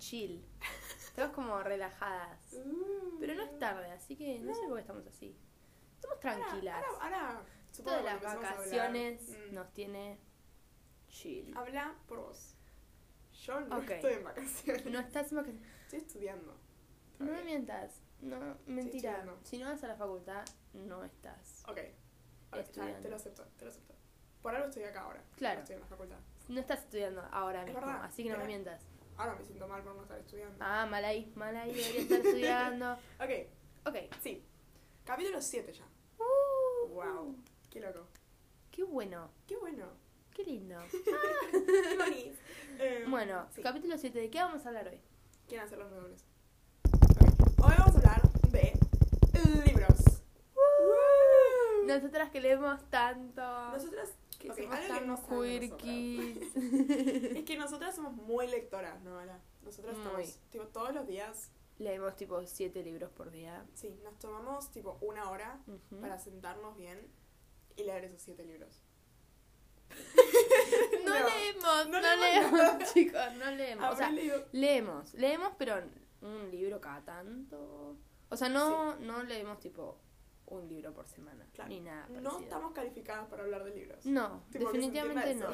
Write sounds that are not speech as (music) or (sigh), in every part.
chill. (laughs) Estamos como relajadas. Pero no es tarde, así que no, sé por qué estamos así. Estamos tranquilas. Ahora, ahora, supongo Todas las vacaciones Mm. nos tiene chill. Habla por vos. Yo no estoy en vacaciones. No estás en vacaciones. Estoy estudiando. No me mientas. No, mentira. Si no vas a la facultad, no estás. Ok. Ok, está bien, Estudiando. te lo acepto, te lo acepto. Por algo estoy acá ahora. Claro. No estoy en la facultad. No estás estudiando ahora Es mismo, verdad, así que no me mientas. Ahora me siento mal por no estar estudiando. Ah, mal ahí, mal ahí, debería estar estudiando. (laughs) Ok, Ok. sí. Capítulo 7 ya. Uh, Wow. Qué loco. Qué bueno, Qué bueno. qué lindo. (laughs) Qué bonito. Eh, Bueno, sí. capítulo 7, ¿de qué vamos a hablar hoy? ¿Quieren hacer los redobles? Hoy vamos a hablar de libros. Woo. Nosotras que leemos tanto. Nosotras, que ok, somos algo que tan no saben quirkies. (laughs) es que nosotras somos muy lectoras, ¿no? Ahora, nosotras Muy. estamos, tipo, todos los días, leemos tipo 7 libros por día. sí, nos tomamos, tipo, una hora para sentarnos bien y leer esos siete libros. (laughs) No, No, leemos, no no, leemos leemos, (laughs) chicos, no leemos. O Habré sea, leído- leemos, leemos, pero un libro cada tanto. O sea, no, no leemos tipo un libro por semana, Claro. ni nada no parecido. estamos calificadas para hablar de libros. No, Tipo, definitivamente no.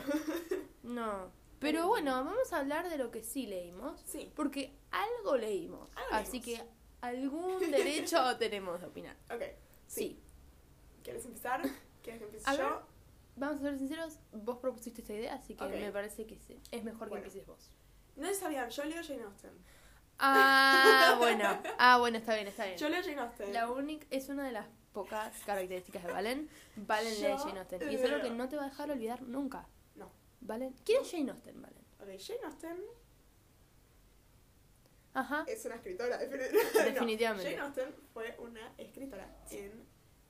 No. (laughs) Pero bueno, vamos a hablar de lo que sí leímos, Sí, porque algo leímos. Algo así leímos. que algún (laughs) derecho tenemos de opinar. ok. Sí. ¿Quieres empezar? ¿Quieres que empiece A ver. yo? Vamos a ser sinceros, vos propusiste esta idea, así que Ok. me parece que sí. es mejor Bueno. que empieces vos. No sabían, yo leo Jane Austen. Ah, (laughs) bueno. Ah, bueno, está bien, está bien. Yo leo Jane Austen. La única es una de las pocas características de Valen. Valen lee Yo Jane Austen. Y es algo que leo. no te va a dejar olvidar nunca. No. ¿Valen? ¿Quién es Jane Austen, Valen? Ok, Jane Austen Ajá. es una escritora, definitivamente. (laughs) Definitivamente. Jane Austen fue una escritora en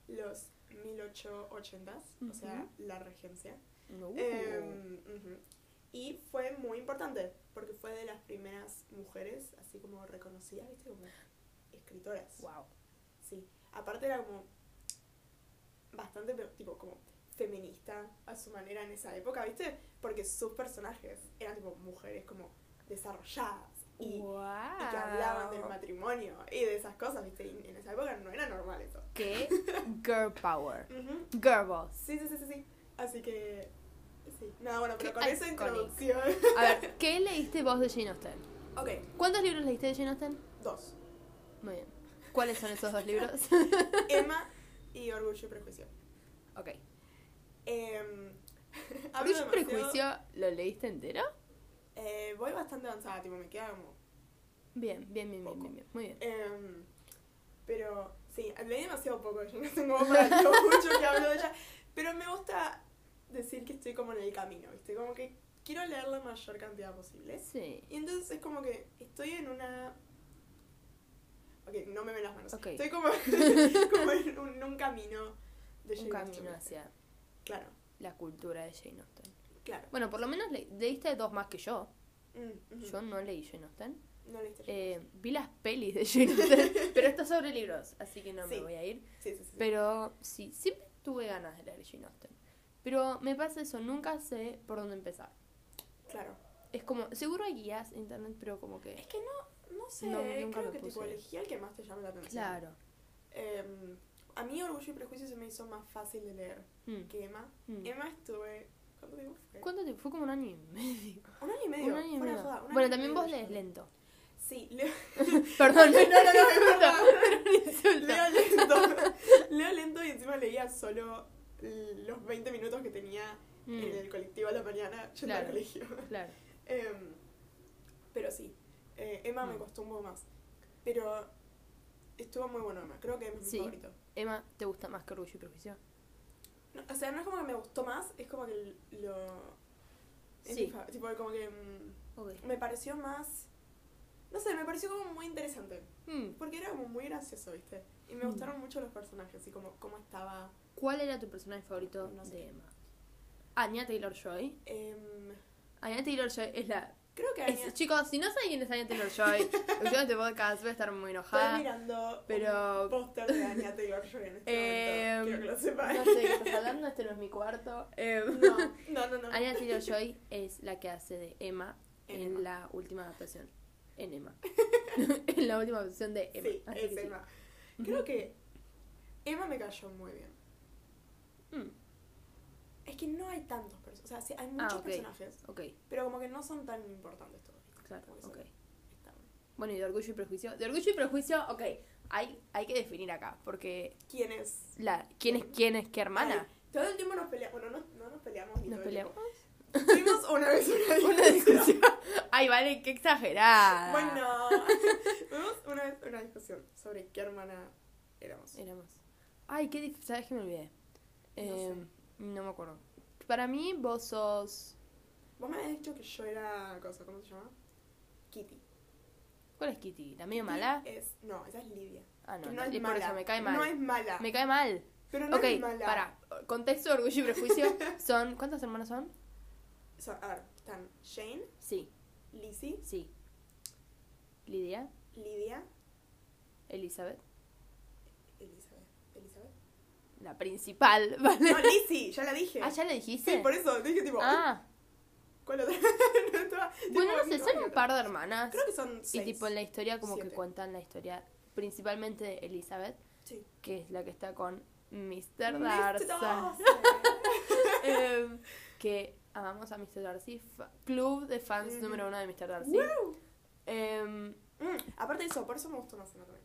los 1880s, o sea, la regencia. Uh. Em, ujú. Y fue muy importante, porque fue de las primeras mujeres, así como reconocidas, ¿viste? Como escritoras. wow. Sí. Aparte era como bastante, pero, tipo, como feminista a su manera en esa época, ¿viste? Porque sus personajes eran tipo mujeres como desarrolladas y, wow. y que hablaban del matrimonio y de esas cosas, ¿viste? Y en esa época no era normal eso. ¿Qué? (laughs) Girl power. Ujú. Girl boss. Sí, sí, sí, sí, sí. Así que, sí. Nada, bueno, pero con esa introducción. A ver, (laughs) ¿qué leíste vos de Jane Austen? ok, ¿Cuántos libros leíste de Jane Austen? dos. Muy bien. ¿Cuáles son esos dos libros? (laughs) Emma y Orgullo y Prejuicio. ok. (laughs) Eh, ¿Orgullo y Prejuicio lo leíste entero? Eh, voy bastante avanzada, tipo, me queda como Bien, bien, bien, bien, bien, bien. Muy bien. Em, pero sí, leí demasiado poco, yo no tengo para lo (laughs) mucho que hablo de ella. Pero me gusta decir que estoy como en el camino, ¿viste? Como que quiero leer la mayor cantidad posible. Sí. Y entonces es como que estoy en una. Ok, no me ven las manos. Estoy como, (laughs) como en, un, un camino de Un Jane camino Austen. hacia Claro, la cultura de Jane Austen. claro. Bueno, por lo menos le- leíste dos más que yo. Mm. Yo no leí Jane Austen. No leíste Jane Eh, vi las pelis de Jane Austen, (laughs) pero esto es sobre libros, así que no Sí. me voy a ir. Austen. Sí, sí, sí. Pero sí, siempre tuve ganas de leer Jane Austen. Pero me pasa eso, nunca sé por dónde empezar. Claro. Es como, seguro hay guías en internet, pero como que... Es que no, no sé, No, nunca creo que tipo puse. elegí al que más te llame la atención. Claro. Em, a mí Orgullo y Prejuicio se me hizo más fácil de leer Mm. que Emma. Mm. Emma estuve... ¿Cuánto tiempo fue? ¿Cuánto tiempo? Fue como un año y medio. Un año y medio. Un año y medio. joda, un año Bueno, y también medio vos lees lento. Sí, leo, Perdón, No, no, no, insulto. leo lento. leo lento y encima leía solo los 20 minutos que tenía Mm, en el colectivo a la mañana yendo al colegio. Claro. Em, pero sí, eh, Emma me Mm. costó un poco más. Pero estuvo muy bueno Emma. Creo que Emma es mi Sí. favorito. Emma, ¿te gusta más que Orgullo y Prejuicio? No, o sea, no es como que me gustó más, es como que lo... es Sí. tipo, como que mm, me pareció más... No sé, me pareció como muy interesante. Mm, Porque era como muy gracioso, ¿viste? Y me Mm. gustaron mucho los personajes y como cómo estaba... ¿Cuál era tu personaje favorito No sé. de Emma? Anya Taylor-Joy. em, Anya Taylor-Joy es la... creo que es- chicos, si no saben quién es Anya Taylor-Joy, (laughs) escuchando este podcast voy a estar muy Estoy enojada. mirando pero- un póster de Anya Taylor-Joy en este Em, momento. Quiero que lo sepan. No sé qué estás hablando, este no es mi cuarto. Em, No, (laughs) no, no. no. Anya Taylor-Joy es la que hace de Emma en Emma. la última adaptación. en Emma. (laughs) en la última opción de Emma. Sí, así es que sí. Emma. Creo que Emma me cayó muy bien. Mm, Es que no hay tantos personajes. O sea, sí, hay Ah, muchos ok. personajes, ok, pero como que no son tan importantes todos. claro, ok. están- Bueno, y de orgullo y prejuicio. De orgullo y prejuicio, ok. Hay, hay que definir acá, porque ¿Quién es? la, ¿quién es quién es qué hermana? Ay, todo el tiempo nos peleamos. Bueno, no, no nos peleamos ni Nos todo peleamos. Tuvimos una vez una (laughs) Una discusión. Ay, vale, qué exagerada. Bueno, tuvimos una vez una discusión sobre qué hermana éramos. Éramos. Ay, qué difícil. ¿Sabes que me olvidé? No Eh, sé. No me acuerdo. Para mí, vos sos. Vos me habías dicho que yo era cosa, ¿cómo se llama? Kitty. ¿Cuál es Kitty? ¿La medio mala? Es, no, esa es Lidia. Ah, no, no, no es y por mala. eso me cae mal. No es mala. Me cae mal. Pero no ok, es mala. para. Contexto orgullo y prejuicio. (laughs) Son. ¿Cuántas hermanas son? So, a ver, están Shane, Sí, Lizzie, sí. Lidia, Lidia, Elizabeth. ¿Elizabeth? La principal, (laughs) ¿vale? No, Lizzie, ya la dije. Ah, ¿ya le dijiste? Sí, por eso dije tipo. Ah, ¿Cuál otra? (laughs) No estaba- bueno, no sé, son un par de hermanas. Creo que son Y seis. tipo en la historia como que cuentan la historia principalmente de Elizabeth, Sí. que es la que está con Mr. Darcy. (laughs) Em, que amamos a Mr. Darcy, club de fans número uno de Mr. Darcy. Woo. Em, Mm, aparte de eso, por eso me gustó más también.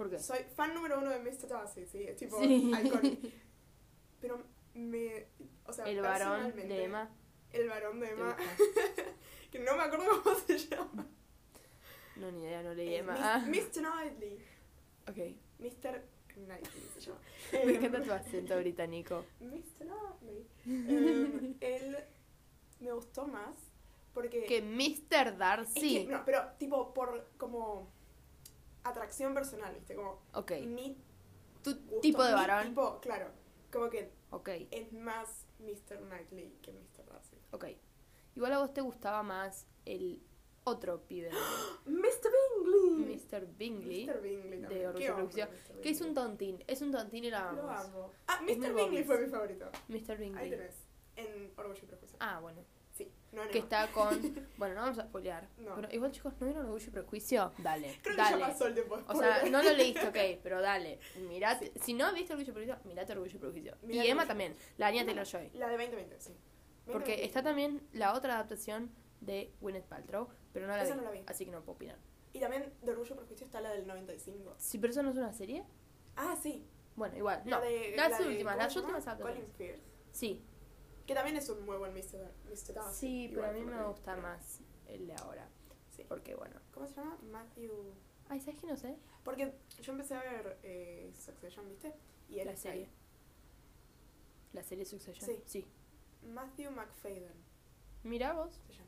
¿Por qué? Soy fan número uno de Mr. Darcy, sí, es tipo Sí. icónico. (laughs) Pero me. O sea, El varón de Emma. El varón de ¿te Emma. (laughs) que no me acuerdo cómo se llama. No, ni idea, no leí Eh, Emma. Ah, Mr. Knightley. ok. Mr. Knightley se llama. (laughs) Me Em, encanta tu acento británico. Mr. Knightley. Em, él me gustó más porque. Que Mr. es Darcy. que- no, pero tipo por como atracción personal, ¿viste? Como Ok. mi Tu gusto, tipo de varón. tipo, claro. Como que Ok, es más Mr. Knightley que Mr. Darcy. ok. Igual a vos te gustaba más el otro pibe (gasps) Mr. Bingley. Mr. Bingley. Mr. Bingley de. Orgullo. Que es un tontín. Es un tontín y lo Lo amamos. amo. Ah, Mr. Bingley fue mi favorito. Mr. Ahí Bingley. tenés. En Orgullo y Prejuicio. Ah, bueno. Sí. No, no. Que está con. (laughs) Bueno, no vamos a spoilear. No. Pero igual, chicos, ¿no vieron Orgullo y Prejuicio? Dale. Creo que dale. ya pasó el tiempo. O sea, no lo leíste, (laughs) ok, pero dale. Mirate. Si no viste Orgullo y Prejuicio, mirate Orgullo y Prejuicio. Mirate y Emma Orgullo. también, la Anya Taylor Joy. La de 2020, sí. Porque 2020. está también la otra adaptación de Gwyneth Paltrow, pero no la, vi, no la vi. así que no puedo opinar. Y también de Orgullo y Prejuicio está la del 95. Si pero eso no es una serie, Ah, sí. bueno, igual. La No, de, las la de- últimas, ¿cómo las últimas adaptaciones. Colin Firth. Sí, Que también es un muy buen Mr. Mr. Darcy. sí, pero a mí me que- gusta más el de ahora. Sí. Porque bueno. ¿Cómo se llama? Matthew. Ay, ¿sabes qué no sé? Porque yo empecé a ver eh, Succession, ¿viste? Y él La ahí. serie. La serie Succession. Sí. sí. Matthew McFadden Mira vos. se llama.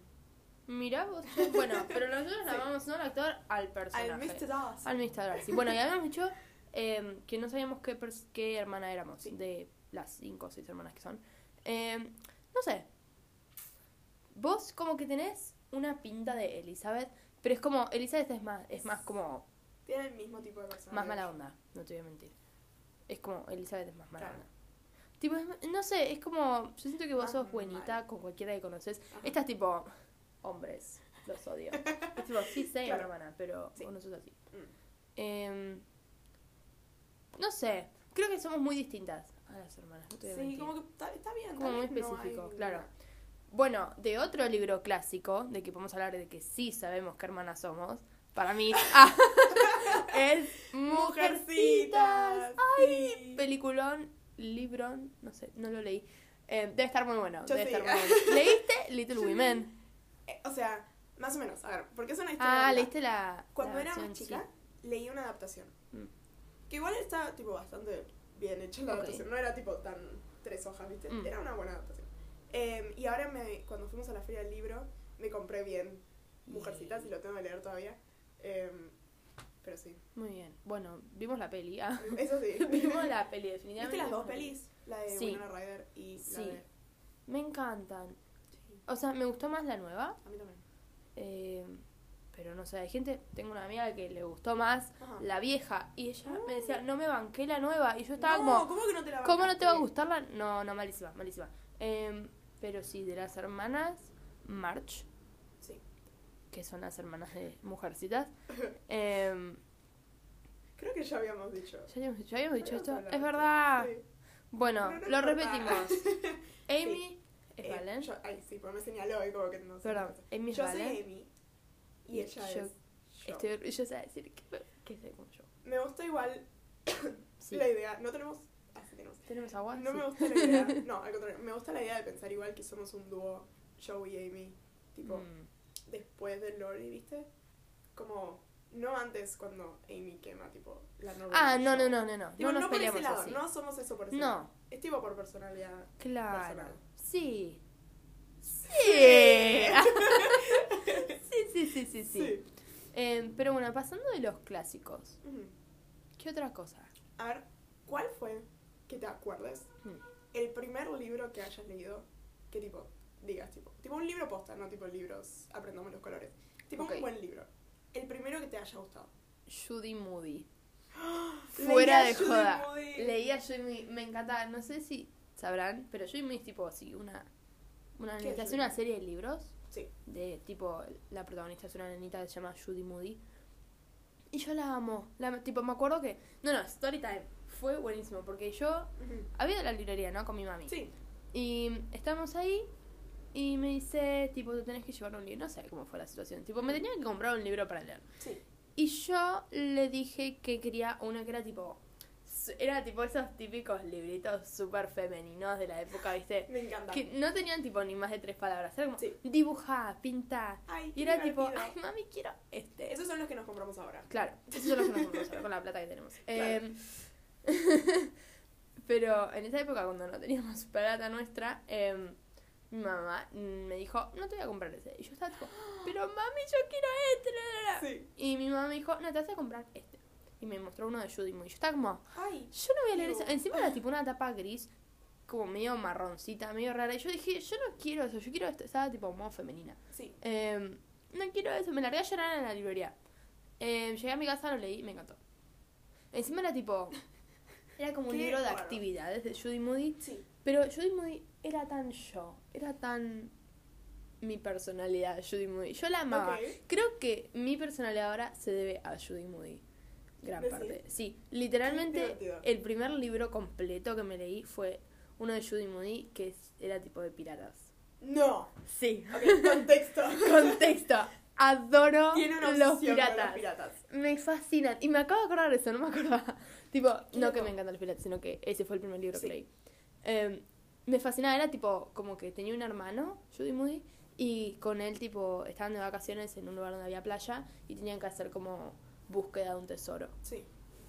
Mira vos. Bueno, (laughs) pero nosotros Sí. llamamos no al actor, al personaje. Al Mr. Darcy. Al Mr. Darcy. Bueno, y habíamos dicho eh, que no sabíamos qué, qué hermana éramos, Sí. de las cinco o seis hermanas que son. Eh, no sé. Vos como que tenés una pinta de Elizabeth, pero es como, Elizabeth es más, es más como, Tiene el mismo tipo de personalidad. más mala onda, no te voy a mentir. Es como, Elizabeth es más mala Claro. onda. Tipo, es- no sé, es como, yo siento que vos Más sos buenita mal. con cualquiera que conoces. Ajá. Estás tipo, hombres, los odio. (laughs) es tipo, sí sé, Claro. hermana, pero Sí. vos no sos así. Mm. Em, no sé, creo que somos muy distintas a las hermanas, no te Sí, como que está, está bien. Como muy vez no específico, hay claro. Bueno, de otro libro clásico, de que podemos hablar de que sí sabemos qué hermanas somos, para mí (laughs) ah, es Mujercitas. Ay, sí. Peliculón, librón, no sé, no lo leí. Eh, debe estar muy bueno, Yo debe sí. estar muy (laughs) bueno. ¿Leíste Little Women? Eh, o sea, más o menos. A ver, porque es una historia. Ah, leíste la. Cuando la era más sí. chica, leí una adaptación. Mm. Que igual está, tipo, bastante bien hecha la Ok. adaptación. No era, tipo, tan tres hojas, ¿viste? Mm. Era una buena adaptación. Eh, y ahora, me, cuando fuimos a la feria del libro, me compré bien Mujercitas y lo tengo que leer todavía. Eh, pero sí. Muy bien. Bueno, vimos la peli. ah. (laughs) Eso sí. (laughs) vimos la peli, definitivamente. ¿Viste las dos la peli. pelis? La de Sí. Winona Ryder y la Sí. de... Me encantan. Sí, O sea, me gustó más la nueva. a mí también. eh, pero no sé, hay gente. Tengo una amiga que le gustó más Ajá. la vieja. Y ella me decía, no me banqué la nueva. Y yo estaba no, como, ¿cómo que no te la ¿cómo no te va a gustar la.? No, no, malísima, malísima. Em, pero sí, de las hermanas, March. Sí. que son las hermanas de Mujercitas. (coughs) Em, Creo que ya habíamos dicho. ¿ya, habíamos, ya habíamos dicho esto? Es verdad. Sí. Bueno, no lo repetimos. (laughs) Amy es Eh, Valen. yo- ay, sí, porque me señaló y como que no sé. Perdón, Amy es Yo soy Valen. Amy. Y Y ella yo es. yo. Estoy orgullosa de decir que, que soy como yo. Me gusta igual (coughs) Sí. la idea. No tenemos. Ah, tenemos. ¿Tenemos agua? No Sí. me gusta la idea. (laughs) No, al contrario. Me gusta la idea de pensar igual que somos un dúo, Joe y Amy. Tipo, Mm. después de Lori, ¿viste? Como. No antes cuando Amy quema, tipo, la novia. Ah, no, no, no, no, no. Tipo, No nos por ese peleamos lado, así. No somos eso por ese lado. No, Es tipo por personalidad. claro. Personal. Sí. Sí. (laughs) (laughs) sí, sí, sí, sí. Em, pero bueno, pasando de los clásicos. ¿qué otra cosa? A ver, ¿cuál fue, que te acuerdes, Mm. el primer libro que hayas leído que tipo, digas, tipo, tipo un libro posta, no tipo libros, aprendamos los colores. Tipo Ok. un buen libro. El primero que te haya gustado. Judy Moody. Leía Fuera de joda. Moody. Leía Judy Moody. Me encantaba. No sé si sabrán, pero Judy Moody es tipo así, una. Una ¿Qué nenita. es Hace Judy una serie de libros. Sí. De tipo. La protagonista es una nenita que se llama Judy Moody. Y yo la amo. La, tipo, me acuerdo que. No, no, Storytime. Fue buenísimo. Porque yo. Había ido a la librería, ¿no? Con mi mami. Sí. Y estábamos ahí y me dice, tipo, te tenés que llevar un libro. No sé cómo fue la situación. Tipo, me tenía que comprar un libro para leer. Sí. Y yo le dije que quería uno que era tipo... Era tipo esos típicos libritos súper femeninos de la época, ¿viste? Me encanta. Que no tenían tipo ni más de tres palabras. Era como, Sí. dibuja, pinta. Ay, Y era tipo, ay, mami, quiero este. Esos son los que nos compramos ahora. Claro, esos son los que nos compramos ahora con la plata que tenemos. (laughs) Claro. Em, (laughs) pero en esa época, cuando no teníamos (laughs) plata nuestra, em, mi mamá me dijo, no te voy a comprar ese. Y yo estaba tipo, pero mami, yo quiero este. la, la, la". Sí. Y mi mamá me dijo, no, te vas a comprar este. Y me mostró uno de Judy Moody. Yo estaba como, Ay, yo no voy a leer eso. Encima era tipo una tapa gris, como medio marroncita, medio rara. Y yo dije, yo no quiero eso, yo quiero esto. Estaba tipo modo femenina. sí. Em, no quiero eso, me largué a llorar en la librería. Em, llegué a mi casa, lo leí y me encantó. Encima era tipo. (laughs) Era como un libro de raro. actividades de Judy Moody. Sí. Pero Judy Moody era tan yo. Era tan. Mi personalidad, Judy Moody. Yo la amaba. Creo que mi personalidad ahora se debe a Judy Moody. Gran parte. Sí, literalmente el primer libro completo que me leí fue uno de Judy Moody que era tipo de piratas. No. Sí. Ok, contexto. (laughs) Contexto. Adoro Tiene una los piratas. los piratas. Me fascinan. Y me acabo de acordar de eso, no me acordaba. (laughs) Tipo, no que me encantan los piratas, sino que ese fue el primer libro Sí. que leí. Eh, me fascinaba, era tipo, como que tenía un hermano, Judy Moody, y con él, tipo, estaban de vacaciones en un lugar donde había playa y tenían que hacer como búsqueda de un tesoro. Sí.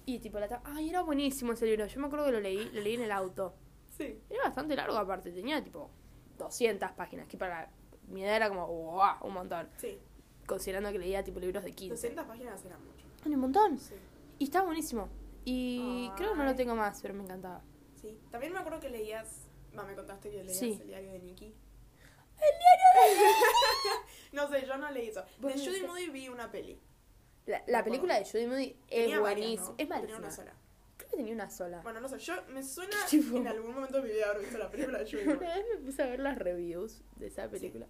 Y tipo, la Ay, era buenísimo ese libro. Yo me acuerdo que lo leí, lo leí en el auto. Sí. Era bastante largo aparte, tenía tipo 200 páginas, que para mi edad era como, wow, un montón. Sí. Considerando que leía tipo libros de 15. 200 páginas eran mucho. Un montón. Sí. Y estaba buenísimo. Y creo que no lo tengo más, pero me encantaba. Sí. También me acuerdo que leías. Me contaste que leías Sí. el diario de Nicky. ¡El diario (laughs) No sé, yo no leí eso. De Judy. Moody vi una peli. La, la película de Judy Moody es Tenía buenísima. ¿no? Es Tenía malísima. una sola. Creo que tenía una sola. Bueno, no sé, yo me suena (laughs) Tipo. en algún momento de mi vida haber visto la película de Judy Una Moody. vez (laughs) me puse a ver las reviews de esa película.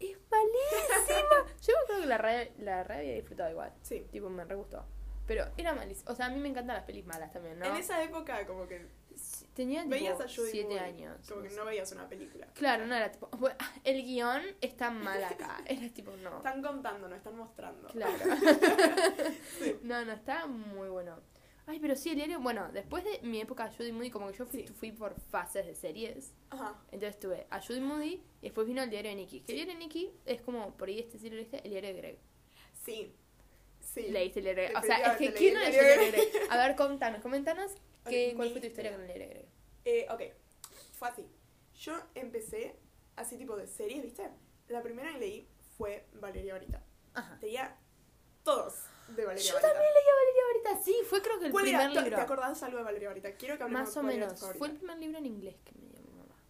Es malísima. (laughs) Yo acuerdo que la re, la re había disfrutado igual. Sí. Tipo, me re gustó. Pero era malísima. O sea, a mí me encantan las pelis malas también, ¿no? En esa época, como que Sí, Tenía tipo veías a Judy 7 Moody, años. Como que no no sé. veías una película. Claro, no era tipo, "Bueno, (laughs) el guion está mal acá. (laughs) Era tipo, no. Están contando, no están mostrando. Claro. (laughs) No, no, está muy bueno. Ay, pero sí, el diario, bueno, después de mi época de Judy Moody, como que yo fui, Sí. fui por fases de series. Ajá. Entonces tuve a Judy Moody y después vino el diario de Nicky. Que el diario de Nicky es como, por ahí este sí lo leíste, el diario de Greg. Sí. Sí. Leíste el diario de Greg. O sea, es que ¿quién no leyó el diario de Greg? A ver, contanos, coméntanos que, Ok, cuál fue tu historia con el Greg. Eh, ok, fue así. Yo empecé así tipo de series, ¿viste? La primera que leí fue Valeria Barita. Ajá. Tenía todos de Valeria Yo también leí a Valeria ahorita, sí, fue creo que el ¿Cuál primer era? ¿Te- libro. ¿Te acordás algo de Valeria Barita? Quiero que hablemos Más o cuál era tu menos. favorita. Fue el primer libro en inglés que me.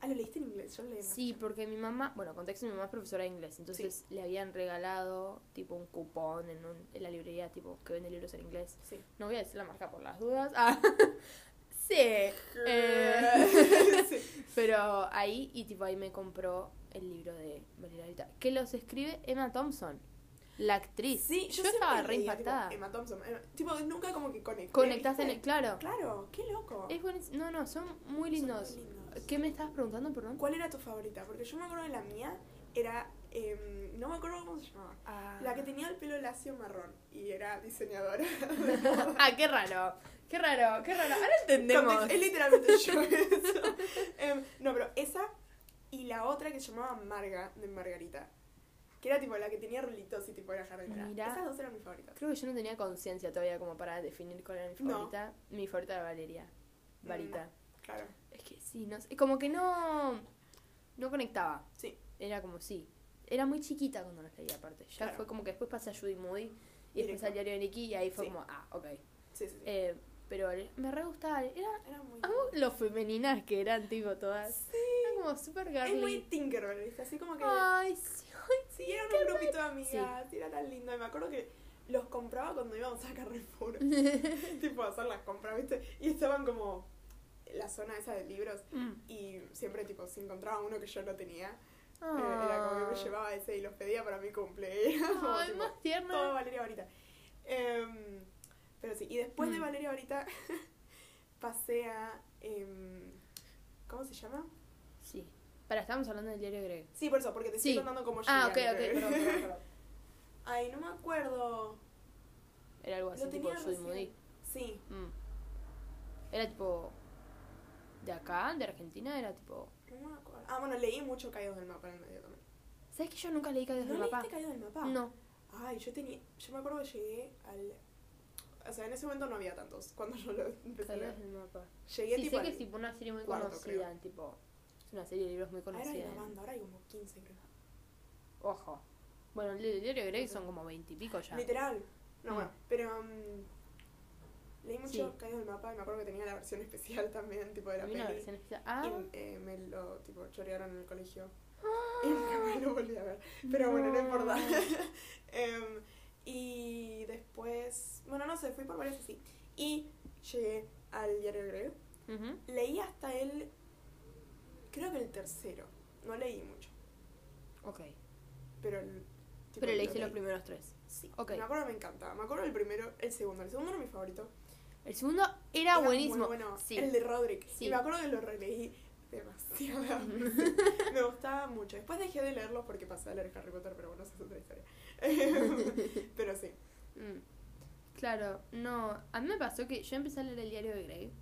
Ah, lo leíste en inglés, yo lo leí Sí, porque mi mamá, bueno, contexto, mi mamá es profesora de inglés, entonces le habían regalado tipo un cupón en, un- en la librería tipo que vende libros en inglés. Sí. No voy a decir la marca por las dudas. Ah, (laughs) sí. eh, (laughs) Sí. (laughs) pero ahí, y tipo ahí me compró el libro de Valeria que los escribe Emma Thompson. La actriz. Sí, yo, estaba re leía, tipo, impactada. Emma Thompson. Emma- tipo, nunca como que conecté. Conectaste en el. Claro. Claro, qué loco. Es. No, no, son muy Son muy lindos. ¿Qué me estabas preguntando, perdón? ¿Cuál era tu favorita? Porque yo me acuerdo de la mía, era. em, no me acuerdo cómo se llamaba. Ah. La que tenía el pelo lacio marrón y era diseñadora. (laughs) Ah, qué raro. Qué raro, qué raro. Ahora entendemos. Context- Es literalmente (laughs) yo eso. Em, no, pero esa y la otra que se llamaba Marga, de Margarita. Que era tipo la que tenía rulitos y tipo era jardinera. Esas dos eran mis favoritas. Creo que yo no tenía conciencia todavía como para definir cuál era mi No. favorita. Mi favorita era Valeria. Varita. Claro. Es que sí, no sé. Como que no. No conectaba. Sí. Era como sí. Era muy chiquita cuando las leía, aparte. Ya Claro. fue como que después pasé a Judy Moody y después Directo. al diario de Nicky y ahí fue Sí. como, ah, ok. Sí, sí, sí. Eh, pero me re gustaba. Era. era muy. Lo femeninas que eran, tipo, todas. Sí. Eran como super Es muy girly. Tinkerbell, ¿viste? Así como que. Ay, sí. Sí, eran un grupito de amigas, era tan lindo. Y me acuerdo que los compraba cuando íbamos a Carrefour. (laughs) tipo, a hacer las compras, ¿viste? Y estaban como la zona esa de libros. Mm. Y siempre, tipo, si encontraba uno que yo no tenía, eh, Ah. era como que me llevaba ese y los pedía para mi cumple. Y era como, Ay, tipo, más tierna. todo Valeria Varita. Em, pero sí, y después de Mm. Valeria Varita (laughs) pasé a. em, ¿Cómo se llama? Sí. Para, estábamos hablando del diario Greg. Sí, por eso, porque te Sí. estoy contando cómo Ah, ok, ok, leer. perdón, perdón, perdón. (laughs) Ay, no me acuerdo. Era algo así, Lo tipo Judy. Moody. Sí. Mm. Era tipo. De acá, de Argentina, era tipo. No me acuerdo. Ah, bueno, leí mucho Caídos del Mapa en el medio también. ¿Sabes que yo nunca leí Caídos ¿No del Mapa? Caídos del Mapa? No. Ay, yo tenía. Yo me acuerdo que llegué al. O sea, en ese momento no había tantos cuando yo lo empecé Caídos del Mapa. Llegué Sí, tipo. sé que es tipo una serie muy cuarto, conocida, creo. tipo. Es una serie de libros muy Ah, era de conocida. una banda, ahora hay como 15, creo. Ojo. Bueno, el diario Greg son como veintipico ya. Literal. No, Mm. bueno, pero. mm, leí mucho Sí. Caídos del Mapa y me acuerdo que tenía la versión especial también, tipo de la una peli. versión especial. Ah. Y eh, me lo tipo chorearon en el colegio. (laughs) Y nunca más lo volví a ver. Pero bueno, no importa. (laughs) Em, y después, bueno, no sé, fui por varias así. Y llegué al diario Greg. Ujú. Leí hasta el, creo que el tercero. No leí mucho, Ok. pero el... tipo, Pero lo leíste los leí. primeros tres. Sí. Ok. Me acuerdo, me encantaba. Me acuerdo el primero, el segundo. El segundo era mi favorito. El segundo era, buenísimo. bueno. Sí. El de Roderick. Sí. Y me acuerdo que lo releí demasiado. (laughs) me gustaba mucho. Después dejé de leerlo porque pasé a leer Harry Potter, pero bueno, esa es otra historia. (laughs) pero sí. Mm. Claro, no. A mí me pasó que yo empecé a leer el diario de Grey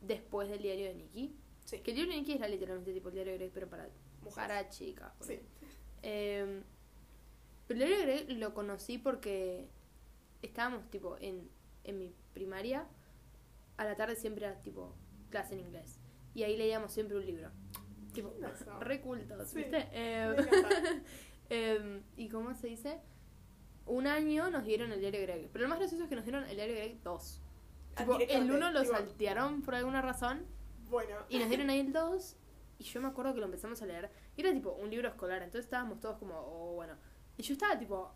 después del diario de Nicky. Sí. Que el diario de Nicky era literalmente tipo el diario de Grey, pero para, Mujeres. para chicas. Sí. Eh, pero el diario de Grey lo conocí porque estábamos tipo en, en mi primaria. A la tarde siempre era tipo clase en inglés. Y ahí leíamos siempre un libro. Tipo, lindo eso. re cultos, Sí, ¿viste? Eh, encanta. (laughs) Em, ¿Y cómo se dice? Un año nos dieron el diario Greg. Pero lo más gracioso es que nos dieron el diario Greg 2. Ah, Tipo, el directamente, 1 lo tipo, saltearon por alguna razón Bueno. y nos dieron ahí el 2. Y yo me acuerdo que lo empezamos a leer. Y era tipo un libro escolar. Entonces estábamos todos como, oh, bueno. Y yo estaba tipo,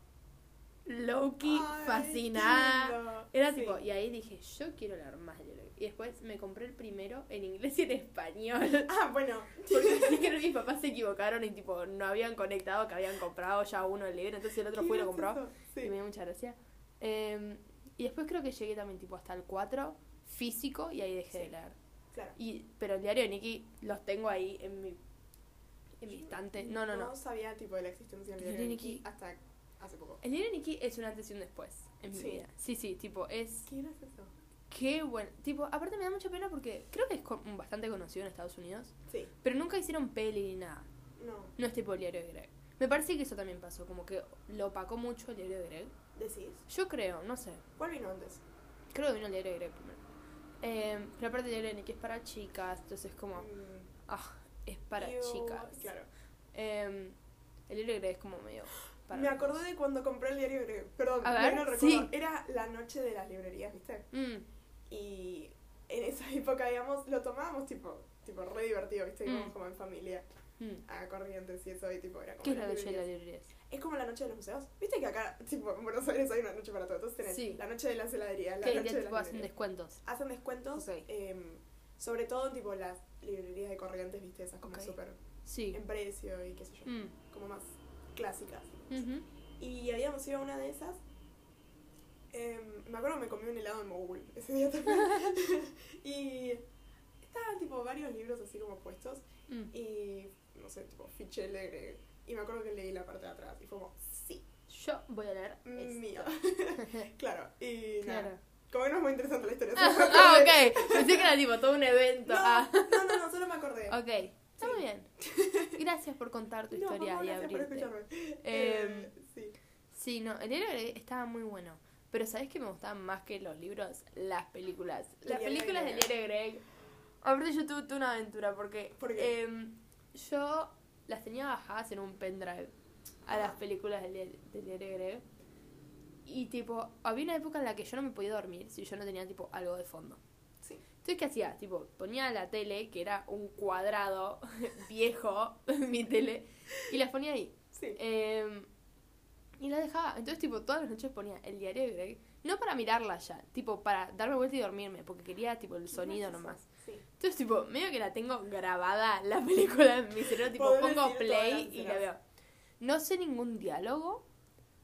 low-key, Ay, fascinada. Era Sí. tipo, y ahí dije, yo quiero leer más diario Greg. Y después me compré el primero en inglés y en español. (laughs) Ah, bueno. Porque (laughs) pensé que mis papás se equivocaron y tipo no habían conectado que habían comprado ya uno el libro, entonces el otro fue y lo compró. Sí. y me dio mucha gracia. Eh, y después creo que llegué también tipo hasta el 4 físico y ahí dejé de Sí. leer. Claro. Y, pero el diario de Nicky los tengo ahí en mi, en mi estante. No, no, no. No sabía tipo de la existencia del El diario de Nicky hasta hace poco. El diario de Nicky es un antes y un después en mi vida. Sí, sí, tipo es... ¿Qué gracioso? Qué bueno. Tipo, aparte me da mucha pena porque creo que es con- bastante conocido en Estados Unidos, Sí. pero nunca hicieron peli ni nada. No. No es tipo el diario de Greg. Me parece que eso también pasó, como que lo opacó mucho el diario de Greg. ¿Decís? Yo creo, no sé. ¿Cuál vino antes? Creo que vino el diario de Greg primero. Eh, pero aparte el diario de Nicky es para chicas, entonces como, Mm, ah, es para chicas. Claro. Eh, el diario de Greg es como medio... Para Me acordé de cuando compré el diario. Perdón, A ver, el recuerdo. sí. Era la noche de las librerías, ¿viste? Mm, Y en esa (laughs) época, digamos, lo tomábamos tipo, tipo re divertido, ¿viste? Mm. como en familia mm. a corrientes y eso, y tipo, era como. ¿Qué es la noche de las librerías. Es como la noche de los museos. ¿Viste que acá, tipo, en Buenos Aires hay una noche para todo? Entonces tenés Sí. la noche de las heladerías, la noche de tipo las hacen descuentos. Hacen descuentos, em, sobre todo en tipo las librerías de corrientes, ¿viste? Esas como Ok. súper Sí. en precio y qué sé yo. Mm, Como más clásicas. Y habíamos ido a una de esas. Em, me acuerdo que me comí un helado en Mogul ese día también. (laughs) (laughs) y estaban tipo varios libros así como puestos. Mm. Y no sé, tipo, fiché Greg. Y me acuerdo que leí la parte de atrás y fue como, sí, Yo voy a leer mío. (laughs) claro, y Claro. nada. Como que no es muy interesante la historia. Ah, ah, ok. Pensé que era tipo todo un evento. No, Ah. no, no, no, solo me acordé. Ok. Está muy bien. (laughs) Gracias por contar tu historia y gracias por abrirte. escucharme. Eh, Eh, sí. Sí, no, el de Greg estaba muy bueno. Pero ¿sabés qué me gustaban más que los libros? Las películas. El Las de películas del Greg. de Greg. Aparte yo tuve, tuve una aventura porque ¿Por qué? em, yo las tenía bajadas en un pendrive a las Ajá. películas del diario de Greg. Y tipo, había una época en la que yo no me podía dormir si yo no tenía tipo algo de fondo. Entonces, ¿qué hacía? Tipo, ponía la tele, que era un cuadrado (laughs) viejo, (laughs) mi tele, y las ponía ahí. Sí. Eh, y la dejaba. Entonces, tipo, todas las noches ponía el diario de Greg. No para mirarla ya, tipo, para darme vuelta y dormirme, porque quería, tipo, el sonido nomás. Sí. Entonces, tipo, medio que la tengo grabada (laughs) la película en mi cerebro, tipo, pongo play y la veo. No sé ningún diálogo,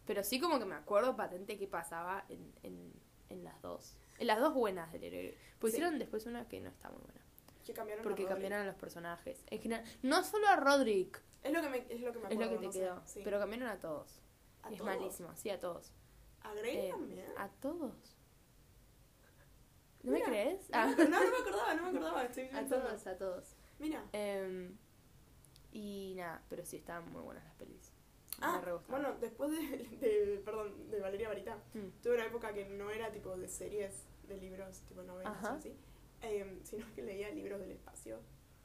pero sí como que me acuerdo patente qué pasaba en, en, en las dos. En las dos buenas del diario Pues Sí. hicieron después una que no está muy buena. Que cambiaron Porque a cambiaron a los personajes. En general, no solo a Roderick, Es lo que me, es lo que me es acuerdo. lo que te no quedó, Sí. pero cambiaron a todos. ¿A es todos? malísimo, sí, a todos. ¿A Greg Eh, también? ¿A todos? ¿No me crees? No, Ah. no, no me acordaba, no me acordaba. Estoy (laughs) a todos, a todos. Mira. Em, y nada, pero sí, estaban muy buenas las pelis. Ah, bueno, después de, de, perdón, de Valeria Varita, Mm. tuve una época que no era tipo de series, de libros, tipo novelas o así, em, (laughs) sino que leía libros del espacio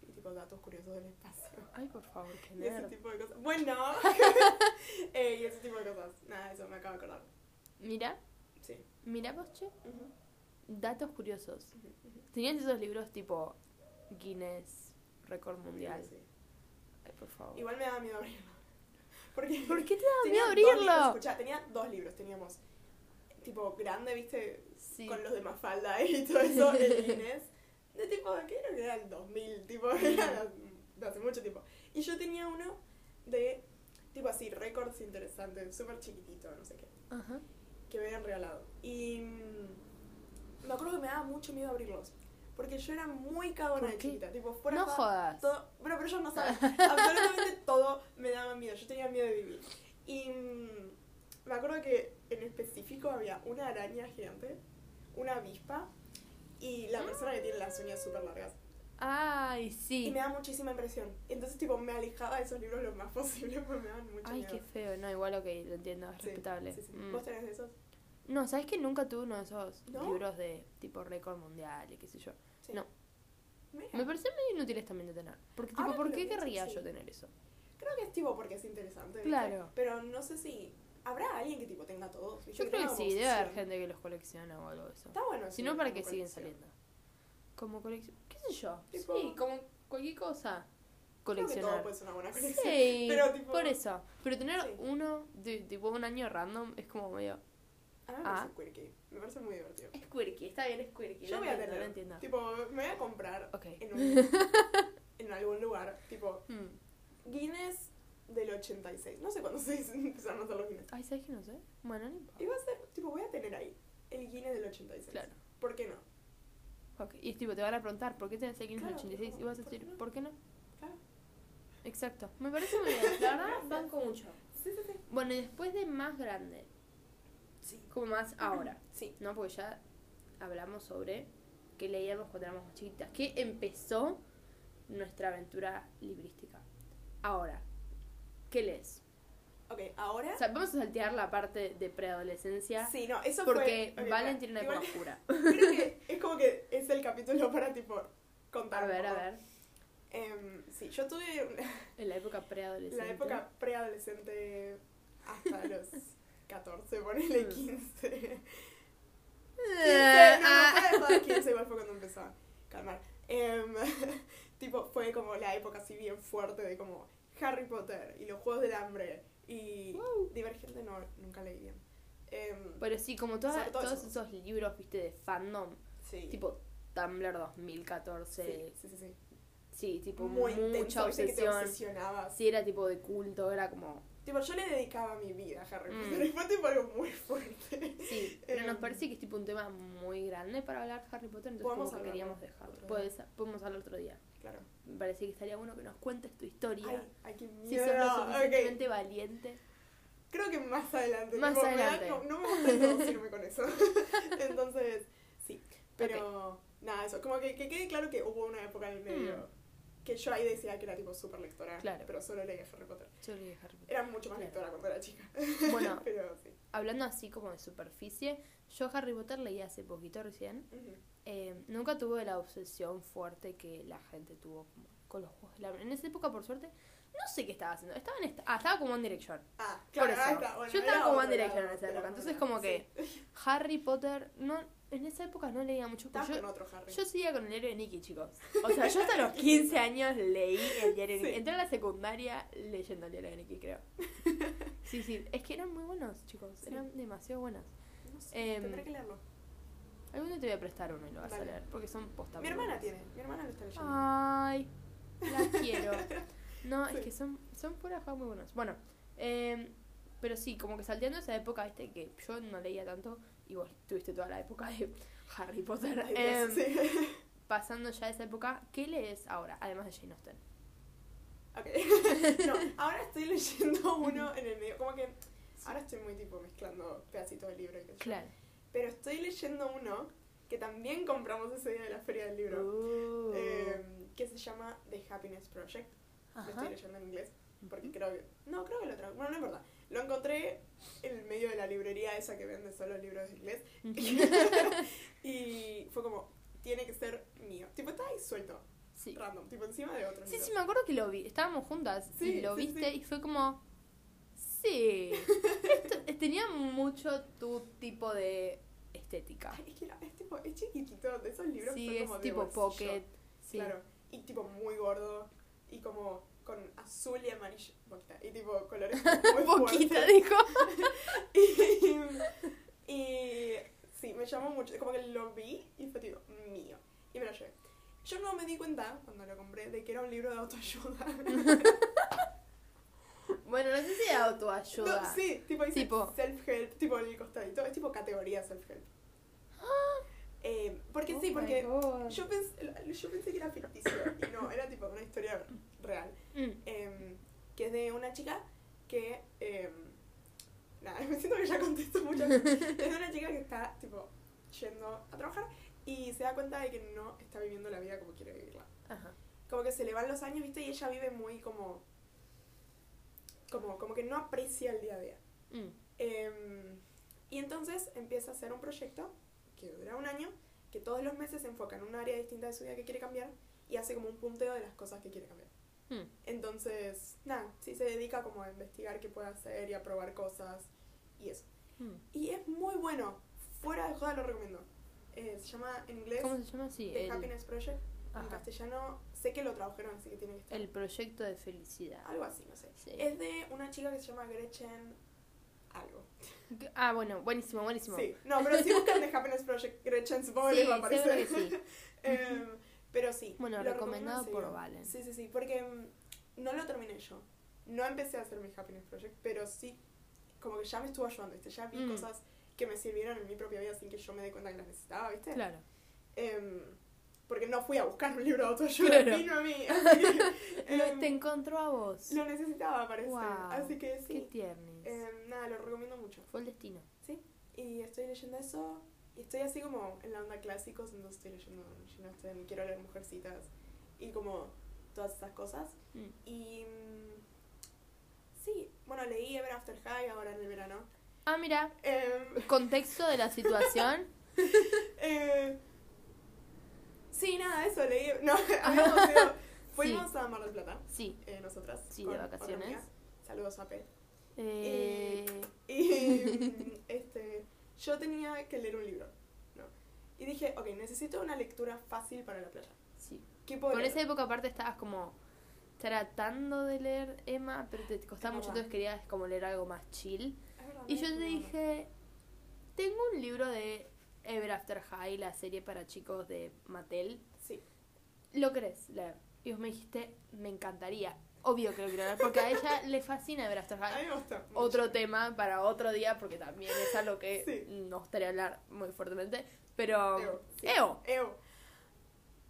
y tipo datos curiosos del espacio. (laughs) Ay, por favor, qué Y ese nerd. tipo de cosas. Bueno, (laughs) Eh, y ese tipo de cosas. Nada, eso me acabo de acordar. Mira, Sí. mira vos, che, Ujú, datos curiosos. ujú, ujú. Tenían esos libros tipo Guinness, récord mundial. Sí. Ay, por favor. Igual me daba miedo abrirlo. Porque ¿Por qué te da tenía miedo abrirlo? escuchá, tenía dos libros. Teníamos tipo grande, viste, Sí. con los de Mafalda (laughs) y todo eso, el Guinness. De tipo, ¿qué (laughs) era? Que era el 2000, tipo, era de hace mucho tiempo. Y yo tenía uno de, tipo así, récords interesantes, súper chiquitito, no sé qué, Ajá. que me habían regalado. Y mm, me acuerdo que me daba mucho miedo abrirlos. Porque yo era muy cagona ¿Por de chiquita. Tipo, fuera No joda, jodas. todo, bueno, pero ellos no saben. Absolutamente (laughs) todo me daba miedo. Yo tenía miedo de vivir. Y mm, me acuerdo que en específico había una araña gigante, una avispa y la persona que tiene las uñas súper largas. Ay, Y sí. me da muchísima impresión. Entonces, tipo, me alejaba de esos libros lo más (laughs) posible porque me daban mucho Ay, miedo. qué feo. No, igual ok, lo entiendo, es Sí, respetable. sí, sí. Mm. ¿Vos tenés de esos? No, ¿sabes que nunca tuve uno de esos ¿No? libros de tipo récord mundial y qué sé yo? No. Mira. Me parecen medio inútiles también de tener. Porque, tipo, Ahora ¿por qué pienso, querría yo tener eso? Creo que es tipo porque es interesante. ¿viste? Claro. Pero no sé si. ¿Habrá alguien que tipo tenga todos? ¿Viste? Yo creo que sí, debe haber gente que los colecciona o algo de eso. Está bueno. Si no, ¿para qué siguen saliendo? Como colección. ¿Qué sé yo? Tipo- Sí, como cualquier cosa. Creo que todo Coleccionar. puede ser una buena colección. Sí, (laughs) Pero, tipo- por eso. Pero tener Sí. uno de tipo un año random es como medio. A mí me Ah. parece quirky. Me parece muy divertido. Es quirky, está bien, es quirky. Yo voy a tener. lo entiendo. Tipo, me voy a comprar Ok. en, un, en algún lugar. Tipo, (laughs) Hmm. Guinness del 86. No sé cuándo se empezaron a hacer los Guinness. Ay, ¿sabes qué no sé? Bueno, no importa. Va a ser, tipo, voy a tener ahí el Guinness del 86. Claro. ¿Por qué no? Y tipo, te van a preguntar, ¿por qué tenés el Guinness Claro, 86? Y vas a ¿por decir, qué no? ¿por qué no? Claro. Exacto. Me parece muy bien. La verdad, banco mucho. Sí, sí, sí. Bueno, y después de más grande, Sí. como más ahora, (clears throat) Sí. ¿no? Porque ya hablamos sobre que leíamos cuando éramos chiquitas, que empezó nuestra aventura librística. Ahora, ¿qué lees? Ok, ahora. O sea, vamos a saltear la parte de preadolescencia Sí, no, eso porque fue. ok, Valen para- tiene una época oscura. (laughs) Creo que es como que es el capítulo para, tipo, contar. A ver, a ver. Em, sí, yo tuve (laughs) En la época preadolescente. la época preadolescente hasta (laughs) los 14, ponele Mm. 15. 15, Eh, no, ah. fue de 15 igual fue cuando empezó a calmar. Em, tipo, fue como la época así bien fuerte de como Harry Potter y los Juegos del Hambre y Divergente no, nunca leí bien. Em, Pero sí, como toda- Sobre todo todos eso. esos libros, viste, de fandom, sí. tipo Tumblr 2014. sí, sí, sí, sí. Sí, tipo Muy mucha obsesión. Sí, era tipo de culto, era como Tipo, yo le dedicaba mi vida a Harry Mm. Potter. Y fue tipo algo muy fuerte. Sí, pero nos parece que es tipo un tema muy grande para hablar de Harry Potter, entonces como que queríamos dejarlo. Puedes- podemos hablar otro día. Claro. Me parece que estaría bueno que nos cuentes tu historia. Ay, ay, qué si miedo. sos lo suficientemente valiente. Creo que más adelante. Más tipo, me da adelante. como- no me gusta introducirme con eso. (laughs) Entonces, sí. Pero, nada, eso. Como que, que quede claro que hubo una época en el medio Mm. que yo ahí decía que era tipo súper lectora. Claro. Pero solo leía Harry Potter. Yo leí Harry Potter. Era mucho más Claro. lectora cuando era chica. Bueno, (laughs) pero sí. Hablando así como de superficie, yo Harry Potter leí hace poquito recién. Eh, nunca tuve la obsesión fuerte que la gente tuvo como con los juegos del hambre. En esa época, por suerte, no sé qué estaba haciendo. Estaba en esta, ah, estaba como en Direction. Ah, Por eso. ahí está. Bueno, Yo estaba como One otro Direction en esa época. Entonces, como que sí. Harry Potter, no, en esa época no leía mucho. Estabas Yo, con otro Harry. yo seguía con el héroe de Nicky, chicos. O sea, yo hasta los (laughs) 15 años leí el diario de Sí. Nicky. Entré a la secundaria leyendo el diario de Nicky, creo. (laughs) Sí, sí. Es que eran muy buenos, chicos. Sí. Eran demasiado buenos. No sé, Em, tendré que leerlo. Algún día te voy a prestar uno y lo vas a leer. Porque son posta Mi hermana tiene. Mi hermana lo está leyendo. Ay, la (laughs) quiero. No, es que son, son juegos muy buenos. Bueno, eh, pero sí, como que salteando esa época, viste, que yo no leía tanto y vos tuviste toda la época de Harry Potter. Ay, Em, sí. Pasando ya esa época, ¿qué lees ahora? Además de Jane Austen. Ok. (laughs) No, ahora estoy leyendo uno en el medio. Como que ahora estoy muy tipo mezclando pedacitos del libro y qué sé yo. Claro. Pero estoy leyendo uno que también compramos ese día de la feria del libro. Uh. eh, que se llama The Happiness Project. Lo Ajá. estoy leyendo en inglés. Porque creo que. No, creo que lo traigo. Bueno, no importa. Lo encontré en el medio de la librería esa que vende solo libros de inglés. (laughs) y fue como, tiene que ser mío. Tipo, está ahí suelto, sí. random, tipo encima de otros Sí, libros. sí, me acuerdo que lo vi. Estábamos juntas Sí, y lo sí, viste y fue como. Sí. Esto- tenía mucho tu tipo de estética. Ay, es que era- es tipo, es chiquitito, de esos libros Sí, son es como de tipo bolsillo. pocket. Sí. Claro, y tipo muy gordo, y como con azul y amarillo, poquita, y tipo colores (laughs) muy Poquita, fuertes. dijo. (laughs) y, y sí, me llamó mucho, como que lo vi y fue tipo, mío, y me lo llevé. Yo no me di cuenta, cuando lo compré, de que era un libro de autoayuda. (laughs) Bueno, no sé si de autoayuda. No, sí, tipo dice Tipo- self-help, tipo en el costadito, es tipo categoría self-help. Eh, porque Oh sí, porque yo pensé, yo pensé que era ficticio y no, era tipo una historia real. Mm. em, que es de una chica que. em, nada, (laughs) me siento que ya contesto muchas veces. Es de una chica que está, tipo, yendo a trabajar y se da cuenta de que no está viviendo la vida como quiere vivirla. Ajá. Como que se le van los años, ¿viste? Y ella vive muy como. Como, como que no aprecia el día a día. Mm. Em, y entonces empieza a hacer un proyecto que dura un año, que todos los meses se enfoca en un área distinta de su vida que quiere cambiar y hace como un punteo de las cosas que quiere cambiar. Mm. Entonces, nada, sí se dedica como a investigar qué puede hacer y a probar cosas y eso. Mm. Y es muy bueno, fuera de joda lo recomiendo. Eh, se llama en inglés ¿Cómo se llama? Sí, The el, Happiness Project. En Ajá. castellano sé que lo tradujeron, así que tiene que estar. el proyecto de felicidad. Algo así, no sé. Sí. Es de una chica que se llama Gretchen algo. Ah, bueno, buenísimo, buenísimo. Sí, no, pero si buscan The Happiness Project Gretchen, supongo que Sí, les va a aparecer. seguro que sí. (laughs) Em, pero sí. Bueno, lo recomendado por. Valen. Sí, sí, sí, porque mm, no lo terminé yo. No empecé a hacer mi Happiness Project, pero sí, como que ya me estuvo ayudando, ¿viste? Ya vi Mm. cosas que me sirvieron en mi propia vida sin que yo me dé cuenta que las necesitaba, ¿viste? Claro. Em, porque no fui a buscar un libro de autoayuda, Claro. vino a mí. (laughs) Que, Lo- em, te encontró a vos. lo necesitaba, parece. Guau, Así que Qué sí. tiernis. Em, nada, lo recomiendo mucho. Fue el destino. Sí, y estoy leyendo eso. Y estoy así como en la onda clásicos, entonces estoy leyendo Jane quiero leer Mujercitas y como todas esas cosas. Mm. Y sí, bueno, leí Ever After High ahora en el verano. Ah, mira, Em, contexto de la situación. (laughs) eh, sí, nada, eso leí. No, (laughs) habíamos (laughs) ido- Sí. fuimos a Mar del Plata, Sí. eh, nosotras. Sí, con de vacaciones. Saludos a Pe. Eh, Y (laughs) este, yo tenía que leer un libro, ¿no? Y dije, ok, necesito una lectura fácil para la playa. sí. ¿Qué puedo Por leer? esa época aparte estabas como tratando de leer Emma, pero te costaba mucho, entonces querías como leer algo más chill. Verdad, Y yo te dije, tengo un libro de Ever After High, la serie para chicos de Mattel. Sí, ¿Lo querés leer? Y vos me dijiste, me encantaría. Obvio que lo quiero hablar, porque a ella (laughs) le fascina Ever After A High. mí me gusta. mucho. Otro tema para otro día, porque también es algo que Sí. nos gustaría hablar muy fuertemente. Pero. Eo. sí. Eo. Eo.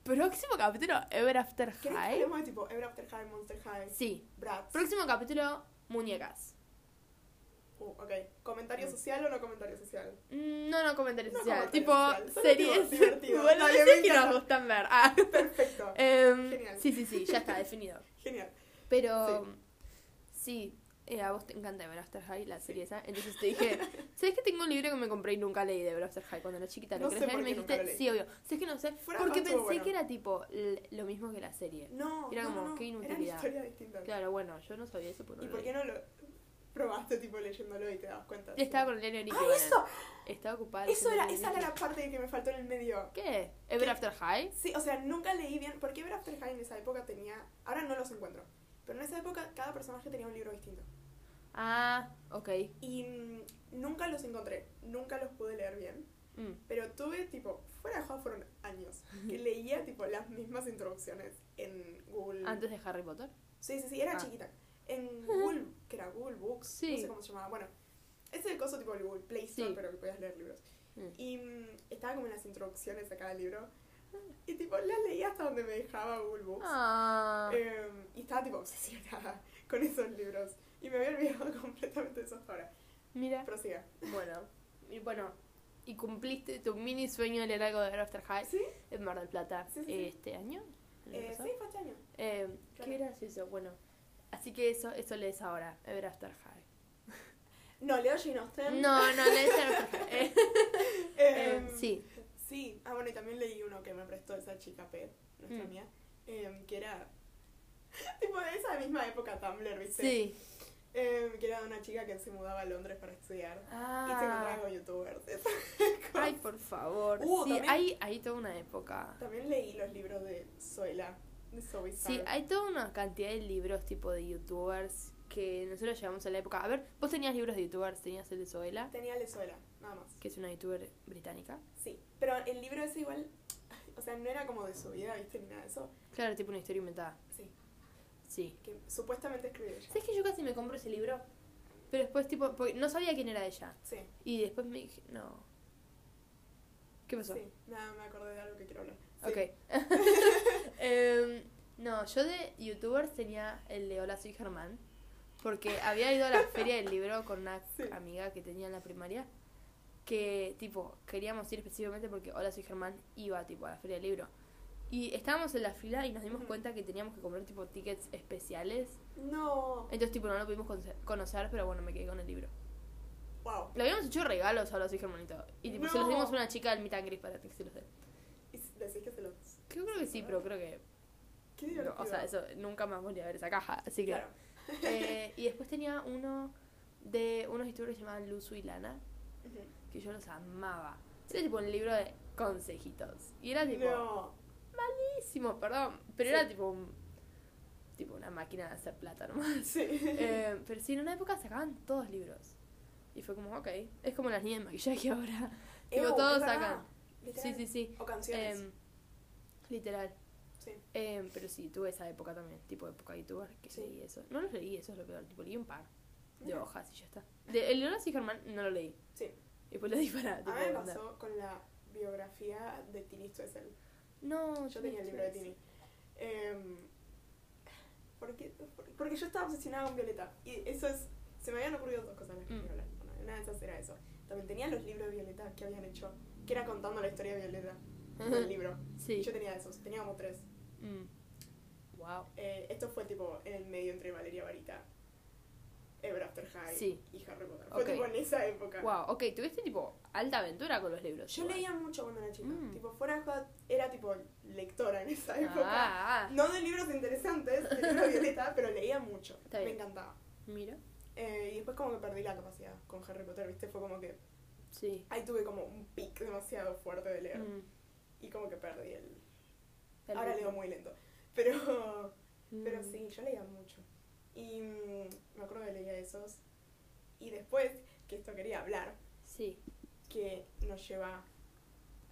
Próximo capítulo, Ever After ¿Querés que High. de tipo Ever After High, Monster High, Sí. Bratz? Próximo capítulo, muñecas. Uh, ok. ¿Comentario social o no comentario social? Mm, No, no comentario No social. comentario tipo, social, series. divertido. (laughs) bueno, Dale, me que nos gustan ver. Ah. Perfecto. (laughs) Em, Genial. sí, sí, sí, ya está (laughs) definido. Genial. Pero sí, eh, a vos te encanta After High, la serie esa. Entonces te dije, ¿sabes que tengo un libro que me compré y nunca leí de After High cuando era chiquita? ¿Lo No sé leer? por me dijiste, sí, obvio. ¿Sabes que no sé? Fuera Porque pensé bueno. que era tipo lo mismo que la serie. No, Era no, como, no, qué inutilidad. historias distintas. Claro, bueno, yo no sabía eso porque ¿Y por qué no lo probaste tipo leyéndolo y te das cuenta? Estaba con el diario Nicky ¡Ah, eso! Estaba ocupada. Eso era, esa era la parte que me faltó en el medio. ¿Qué? ¿Ever ¿Qué? After High? Sí, o sea, nunca leí bien, porque Ever After High en esa época tenía, ahora no los encuentro, pero en esa época cada personaje tenía un libro distinto. Ah, ok. Y mm, nunca los encontré, nunca los pude leer bien, Mm. pero tuve tipo, fuera de juego fueron años, que (laughs) leía tipo las mismas introducciones en Google. Antes de Harry Potter. Sí, sí, sí, era Ah. chiquita. En Google, que era Google Books, Sí. no sé cómo se llamaba, bueno, ese es el coso tipo el Google Play Store, Sí. pero que podías leer libros. Mm. Y mm, estaba como en las introducciones a cada libro. Y tipo, las leía hasta donde me dejaba Google Books. Ah. Eh, y estaba tipo obsesionada (laughs) con esos libros. Y me había olvidado (laughs) completamente de eso hasta ahora. Mira. Prosiga. Bueno, y bueno, y cumpliste tu mini sueño de leer algo de After High ¿Sí? en Mar del Plata Sí, sí, este año. ¿El año Eh, sí, fue este año. Eh, Claro. Qué gracioso, bueno. Así que eso, eso lees ahora, Ever After High. (laughs) No, leo Jane Austen. No, no, lees Ever After High. Eh, eh, Em, sí. Sí. Ah, bueno, y también leí uno que me prestó esa chica P, nuestra Mm. mía, em, que era (laughs) tipo de esa misma época Tumblr, ¿viste? Sí. Em, que era de una chica que se mudaba a Londres para estudiar. Y se encontraba Ah. con youtubers. (laughs) Ay, por favor. Uh, sí, también- hay, hay toda una época. También leí los libros de Zoila, Sí, hay toda una cantidad de libros tipo de youtubers que nosotros llevamos a la época. A ver, vos tenías libros de youtubers, tenías el de Zoela, Tenía el de Zoila, nada más. que es una youtuber británica. Sí, pero el libro ese igual, (laughs) o sea, no era como de su vida, ¿viste? Ni nada de eso. Claro, tipo una historia inventada. Sí, Sí. que supuestamente escribió ella. ¿Sabes que yo casi me compro ese libro? Pero después, tipo, porque no sabía quién era ella. Sí, Y después me dije, no. ¿Qué pasó? sí, nada, me acordé de algo que quiero hablar. Sí. Ok. (laughs) (laughs) Em, no, yo de youtubers tenía el de Hola, soy Germán. Porque había ido a la feria del libro con una (laughs) Sí. amiga que tenía en la primaria. Que, tipo, queríamos ir específicamente porque Hola, soy Germán iba, tipo, a la feria del libro. Y estábamos en la fila y nos dimos cuenta que teníamos que comprar, tipo, tickets especiales. No, Entonces, tipo, no lo pudimos conocer- pero bueno, me quedé con el libro. wow. Le habíamos hecho regalos a Hola, soy Germán y todo. Y, tipo, se los No. dimos a una chica del meet and para que se los dé. Y decís que se los... Creo, creo que sí, pero creo que Qué No, divertido. o sea, eso nunca más volví a ver esa caja, así que... Claro. Eh, y después tenía uno de unos youtubers que se llamaban Luzu y Lana, que yo los amaba. Era tipo un libro de consejitos. Y era tipo... No, Malísimo, perdón. Pero Sí. era tipo un- Tipo una máquina de hacer plata nomás. sí. (laughs) Eh, pero sí, en una época sacaban todos libros. Y fue como, ok. Es como las niñas de maquillaje ahora. tipo, Ew, todos es verdad, sacan. Sí, sí, sí. O canciones. Em, literal. sí. Em, pero sí, tuve esa época también, tipo época youtuber, que Sí. leí eso. No los leí, eso es lo peor, tipo leí un par de hojas y ya está. De, el de Lola y Germán no lo leí. Sí. Y después lo di para, A tipo, mí me pasó con la biografía de Tini Stoessel. No, Yo tenía el libro de Tini. Em, porque, porque yo estaba obsesionada con Violeta. Y eso es. Se me habían ocurrido dos cosas de las que Mm. quiero hablar. Bueno, una de esas era eso. También tenía los libros de Violeta que habían hecho. Que era contando la historia de Violeta. Del libro. Sí. Yo tenía esos. Tenía como tres. Mm. Wow. Eh, esto fue tipo en el medio entre Valeria Varita, Ever After High Sí. y Harry Potter. Fue Ok. tipo en esa época. Wow, ok, tuviste tipo alta aventura con los libros. Yo igual. leía mucho cuando era chica. Mm. Tipo, fuera era tipo lectora en esa época. Ah, No de libros interesantes, de libros Violeta, pero leía mucho. Está Me bien. encantaba. mira. Eh, y después como que perdí la capacidad con Harry Potter, ¿viste? Fue como que Sí. ahí tuve como un pic demasiado fuerte de leer. Mm. Y como que perdí el... El Ahora leo muy lento. Pero, pero Mm. sí, yo leía mucho. Y mm, me acuerdo que leía esos. Y después, que esto quería hablar, Sí. que nos lleva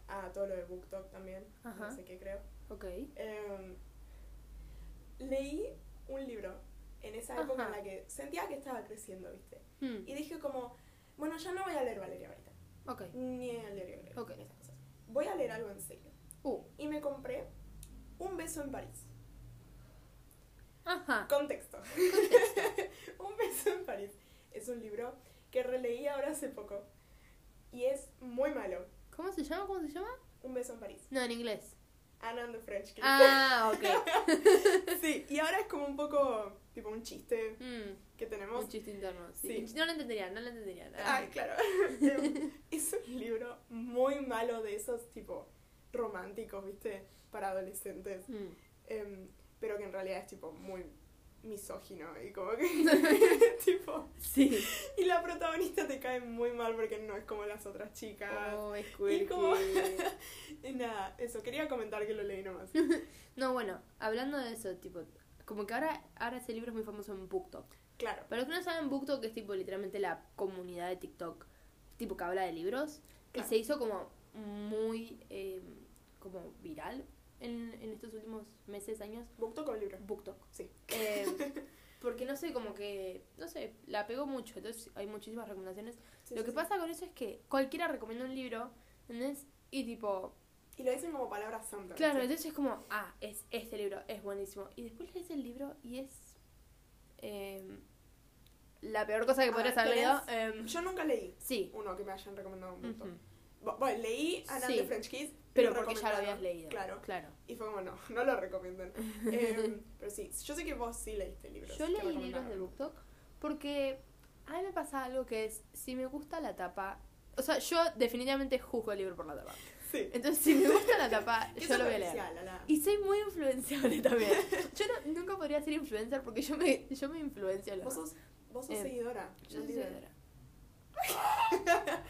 a todo lo de BookTok también. Ajá. No sé qué creo. Ok. Em, leí un libro en esa época en la que sentía que estaba creciendo, ¿viste? Hmm, Y dije como, bueno, ya no voy a leer Valeria ahorita, Ok. ni a leer. Voy a leer algo en serio. Uh. Y me compré Un beso en París. Ajá. Contexto. (laughs) un beso en París. Es un libro que releí ahora hace poco. Y es muy malo. ¿Cómo se llama? ¿Cómo se llama? Un beso en París. No, en inglés. Anna and the French Kiss. Ah, ok. (laughs) Sí, y ahora es como un poco, tipo un chiste Mm, que tenemos. un chiste interno. Sí. Sí. No lo entendería, no lo entendería. Ay, claro. (laughs) Es un libro muy malo de esos, tipo, románticos, ¿viste? Para adolescentes. Mm. Em, pero que en realidad es, tipo, muy misógino y como que, (laughs) (laughs) tipo... Sí. Y la protagonista te cae muy mal porque no es como las otras chicas. Oh, es Y como- quirky. Y nada, eso, quería comentar que lo leí nomás. No, bueno, hablando de eso, tipo, como que ahora, ahora ese libro es muy famoso en BookTok. Claro. Para los que no saben, BookTok es tipo literalmente la comunidad de TikTok, tipo que habla de libros. Claro. Y se hizo como muy eh, como viral en, en estos últimos meses, años. ¿Booktok o libro? BookTok. Sí. Eh, (laughs) porque no sé, como que, no sé, la pegó mucho, entonces hay muchísimas recomendaciones. Sí, Lo sí, que sí. pasa con eso es que cualquiera recomienda un libro, ¿entendés? Y tipo, Y lo dicen como palabras santas. claro, entonces es como, ah, es este libro, es buenísimo. Y después lees el libro y es eh, la peor cosa que podrías haber leído. em, Yo nunca leí sí, uno que me hayan recomendado un montón. ujú, Bu- Bueno, leí Anna and Sí. the French Kiss. pero porque ya lo habías leído. Claro. claro. Y fue como, no, (laughs) no lo recomienden. Em, (laughs) pero sí, yo sé que vos sí leíste libros. Yo leí libros de BookTok porque a mí me pasa algo que es, si me gusta la tapa, o sea, yo definitivamente juzgo el libro por la tapa. Sí. Entonces, si me gusta la tapa, (laughs) yo lo voy a leer. Y soy muy influenciable (laughs) también. Yo no- nunca podría ser influencer porque yo me, yo me influencio los Vos sos, vos sos Eh, seguidora. Yo soy seguidora. (laughs)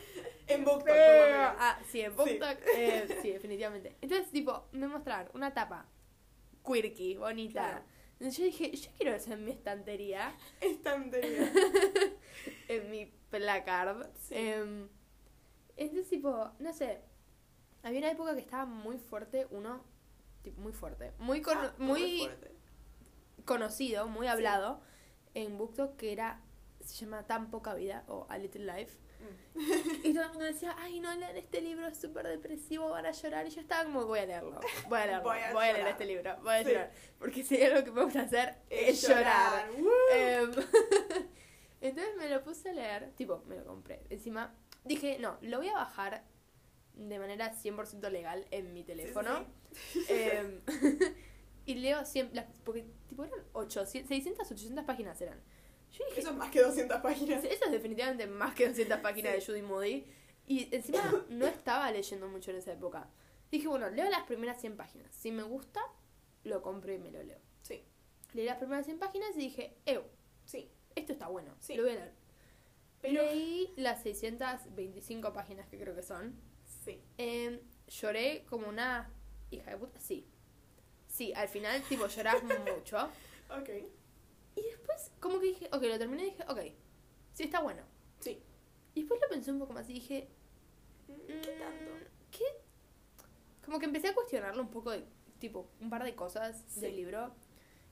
En BookTok. Ah, sí, en BookTok, eh, sí, definitivamente. Entonces, tipo, me mostraron una tapa quirky, bonita. Claro. Entonces yo dije, yo quiero eso en mi estantería, Estantería. en mi placard. Sí. Em, entonces, tipo, no sé. Había una época que estaba muy fuerte, uno, tipo, muy fuerte. Muy, cono- Ah, muy fuerte. conocido, muy hablado en BookTok que era, se llama Tan Poca Vida o A Little Life. Mm. Y todo el mundo decía, ay, no lean este libro, es súper depresivo, van a llorar. Y yo estaba como, voy a leerlo, voy a leerlo, Voy voy a a, leer llorar. este libro, voy a Sí. llorar. Porque si algo que me gusta hacer es, llorar. ¡Woo! Em, (laughs) entonces me lo puse a leer, tipo, me lo compré. Encima dije, no, lo voy a bajar de manera 100% legal en mi teléfono. Sí, sí, (laughs) Em, (laughs) y leo siempre, porque tipo eran 800, 600, 800 páginas eran. Yo dije, Eso es más que 200 páginas. eso es definitivamente más que 200 páginas Sí. de Judy Moody. Y encima (coughs) no estaba leyendo mucho en esa época. Dije, bueno, leo las primeras 100 páginas. Si me gusta, lo compro y me lo leo. Sí, Leí las primeras 100 páginas y dije, ew, sí. esto está bueno, Sí. lo voy a leer. Pero- Leí las 625 páginas que creo que son. Sí. Em, lloré como una hija de puta. Sí. Sí, al final, tipo, llorás mucho. (laughs) Ok. Y después, como que dije, ok, lo terminé y dije, ok, sí, está bueno. Sí. Y después lo pensé un poco más y dije, ¿Qué tanto? mm, ¿Qué? Como que empecé a cuestionarlo un poco de, tipo, un par de cosas Sí. del libro.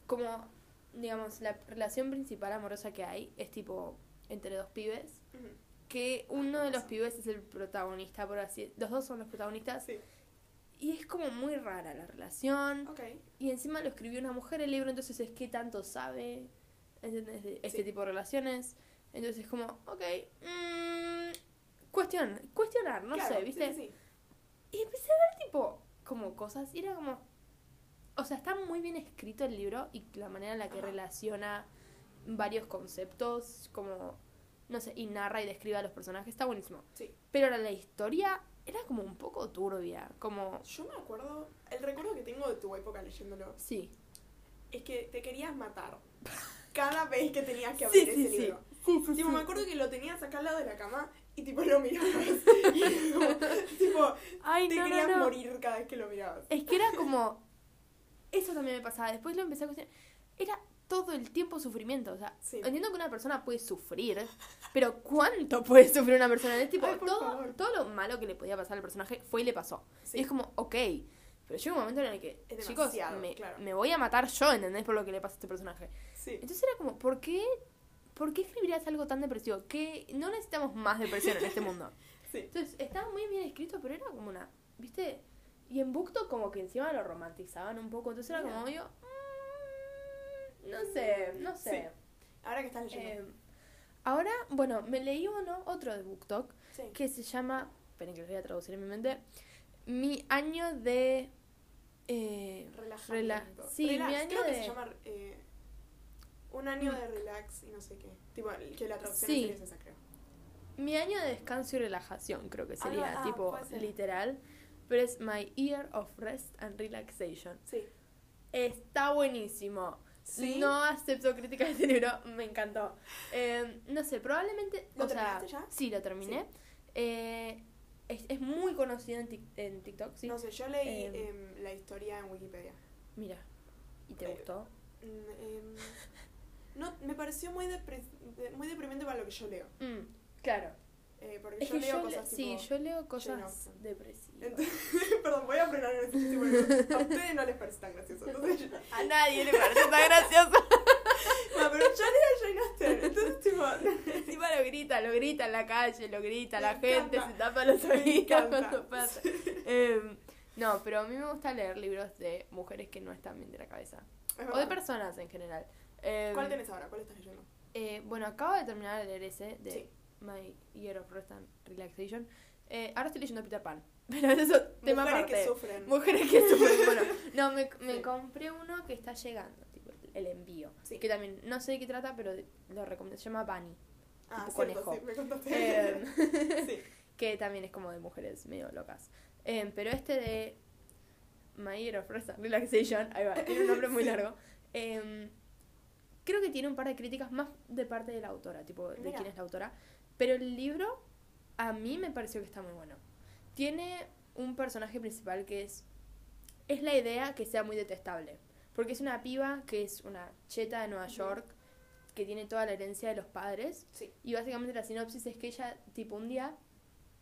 Como, digamos, la relación principal amorosa que hay es tipo entre dos pibes. Ujú. Que uno de los pibes es el protagonista, por así Los dos son los protagonistas. Sí. Y es como muy rara la relación. Ok. Y encima lo escribió una mujer el libro, entonces es que tanto sabe, ¿entendés? Este Sí. tipo de relaciones. Entonces es como, ok, mm, cuestión, cuestionar, no Claro, sé, ¿viste? sí, sí. Y empecé a ver tipo como cosas y era como, o sea, está muy bien escrito el libro y la manera en la que Ajá. relaciona varios conceptos, como, no sé, y narra y describe a los personajes, está buenísimo. Sí. Pero la historia era como un poco turbia, como, Yo me acuerdo, el recuerdo que tengo de tu época leyéndolo sí. es que te querías matar (laughs) cada vez que tenías que abrir sí, ese sí. libro. Sí, sí, Tipo, me acuerdo que lo tenías acá al lado de la cama y tipo lo mirabas. (laughs) y como, tipo, Ay, te no, no, querías no. morir cada vez que lo mirabas. Es que era como. Eso también me pasaba. Después lo empecé a cuestionar. Era todo el tiempo sufrimiento. O sea, Sí. entiendo que una persona puede sufrir, pero ¿cuánto puede sufrir una persona? Es tipo, Ay, todo, favor. todo lo malo que le podía pasar al personaje fue y le pasó. Sí. Y es como, ok, Pero llega un momento en el que, chicos, me, claro. me voy a matar yo, ¿entendés? Por lo que le pasa a este personaje. Sí. Entonces era como, ¿por qué, ¿por qué escribirías algo tan depresivo? Que no necesitamos más depresión en este mundo. (laughs) Sí. Entonces, estaba muy bien escrito, pero era como una, ¿viste? Y en Booktok como que encima lo romantizaban un poco, entonces era Mira. como yo, no sé, no sé. Sí. Ahora que estás leyendo. Eh, ahora, bueno, me leí uno, otro de BookTok, sí. que se llama, esperen que lo voy a traducir en mi mente, Mi año de... Eh, Relajamiento. rela- sí, Relax, mi año creo que de... se llama eh, un año Mm. de relax y no sé qué. Tipo, que la traducción Sí. es esa, creo. Mi año de descanso y relajación, creo que Ah, sería, ah, tipo, puede ser. literal. Pero es My Year of Rest and Relaxation. Sí. Está buenísimo. ¿Sí? No acepto críticas de este libro, me encantó. Eh, no sé, probablemente. ¿Lo o sea, terminaste ya? Sí, lo terminé. Eh, es, es muy conocido en, Tik- en TikTok, sí. No sé, yo leí Em. em, la historia en Wikipedia. Mira, ¿y te Eh, gustó? Mm, em, no, me pareció muy, depre- de- muy deprimente para lo que yo leo. Mm, claro. Eh, porque Es yo leo yo, le- cosas sí, yo leo cosas depresivas. Entonces- (laughs) perdón, voy a frenar en este tipo de. A ustedes no les parece tan gracioso. Entonces A nadie le parece tan gracioso. No, pero yo leo Jane Austen. Entonces, tipo... (laughs) Encima lo grita, lo grita en la calle, lo grita, Me la gente se tapa los oídos cuando pasa. Em, no, pero a mí me gusta leer libros de mujeres que no están bien de la cabeza. O de personas en general. Em, ¿Cuál tenés ahora? ¿Cuál estás leyendo? eh, bueno, acabo de terminar de leer ese de Sí. My Year of Rest and Relaxation. Eh, ahora estoy leyendo Peter Pan. (laughs) Pero eso es tema Mujeres que sufren. Mujeres que sufren. (laughs) Bueno, no, me, me Sí. compré uno que está llegando, tipo el envío. Sí. Que también, no sé de qué trata, pero lo recomiendo. Se llama Bunny. Ah, tipo cierto, conejo. sí, me contaste. Em, (laughs) sí. que también es como de mujeres medio locas. Em, pero este de My Year of Rest and Relaxation, ahí va, tiene un nombre muy largo. Em, creo que tiene un par de críticas más de parte de la autora, tipo de quién es la autora. Pero el libro a mí me pareció que está muy bueno. Tiene un personaje principal que es. Es la idea que sea muy detestable. Porque es una piba que es una cheta de Nueva. York, que tiene toda la herencia de los padres. Sí. Y básicamente la sinopsis es que ella, tipo, un día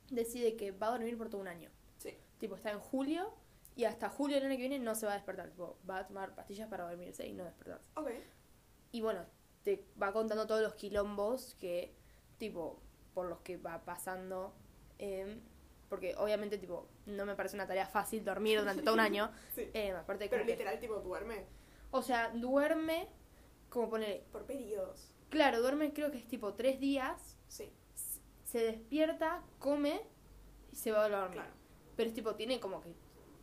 decide que va a dormir por todo un año. Sí. Tipo, está en julio y hasta julio del año que viene no se va a despertar. Tipo, va a tomar pastillas para dormirse y no despertarse. Ok. Y bueno, te va contando todos los quilombos que, tipo, por los que va pasando. em, porque obviamente, tipo, no me parece una tarea fácil dormir durante todo un año. (laughs) Sí. Em, aparte, Pero que- literal, tipo, duerme o sea, duerme, como poner, por periodos. claro, duerme creo que es tipo tres días, Sí, se despierta, come y se va a dormir. claro. Pero es tipo, tiene como que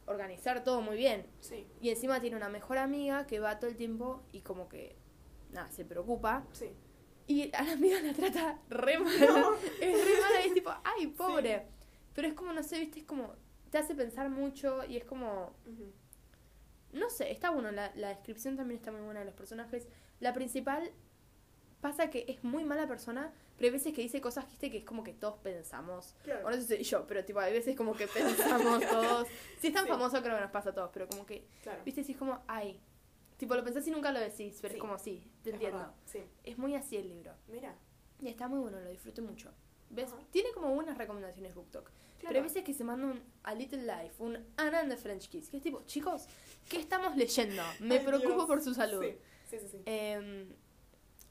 organizar todo muy bien. Sí, Y encima tiene una mejor amiga que va todo el tiempo y como que, nada, se preocupa. sí. Y a la amiga la trata re (laughs) mal. No. Es re mala y es tipo, ay, pobre. Pero es como, no sé, viste, es como, te hace pensar mucho y es como, Ujú. no sé, está bueno, la, la descripción también está muy buena de los personajes. La principal pasa que es muy mala persona, pero hay veces que dice cosas, viste, que es como que todos pensamos. Claro. O no sé si yo, pero tipo, hay veces como que (laughs) pensamos todos. Si es tan Sí. famoso, creo que nos pasa a todos, pero como que, Claro. viste, si es como, ay. Tipo, lo pensás y nunca lo decís, pero Sí. es como, sí, te Es entiendo. verdad, Sí, Es muy así el libro. mira. Y está muy bueno, lo disfruté mucho. ¿Ves? Ajá. Tiene como buenas recomendaciones BookTok. Pero Claro. hay veces que se manda un A Little Life, un Anna and the French Kiss, que es tipo, chicos, ¿qué estamos leyendo? Me Ay, preocupo Dios. por su salud. Sí, sí, sí. sí. Em,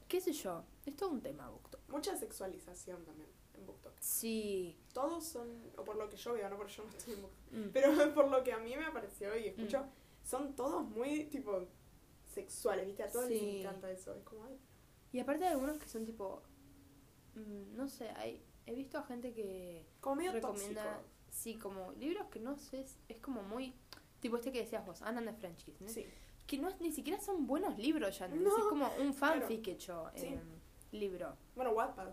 ¿Qué sé yo? Es todo un tema BookTok. Mucha sexualización también en BookTok. Sí. Todos son, o por lo que yo veo, no porque yo no estoy en BookTok, Mm. pero (laughs) por lo que a mí me apareció y escucho, son todos muy, tipo, sexuales, ¿viste? A todos les Sí. encanta eso. Es como, ay, Y aparte hay algunos que son tipo, mm, no sé, hay, he visto a gente que como medio recomienda, tóxico. sí, como libros que no sé, es, es como muy, tipo este que decías vos, Anna the French Kiss, ¿no? Sí, que no ni siquiera son buenos libros ya. No, es como un claro. fanfic hecho Sí. em, libro. bueno, Wattpad.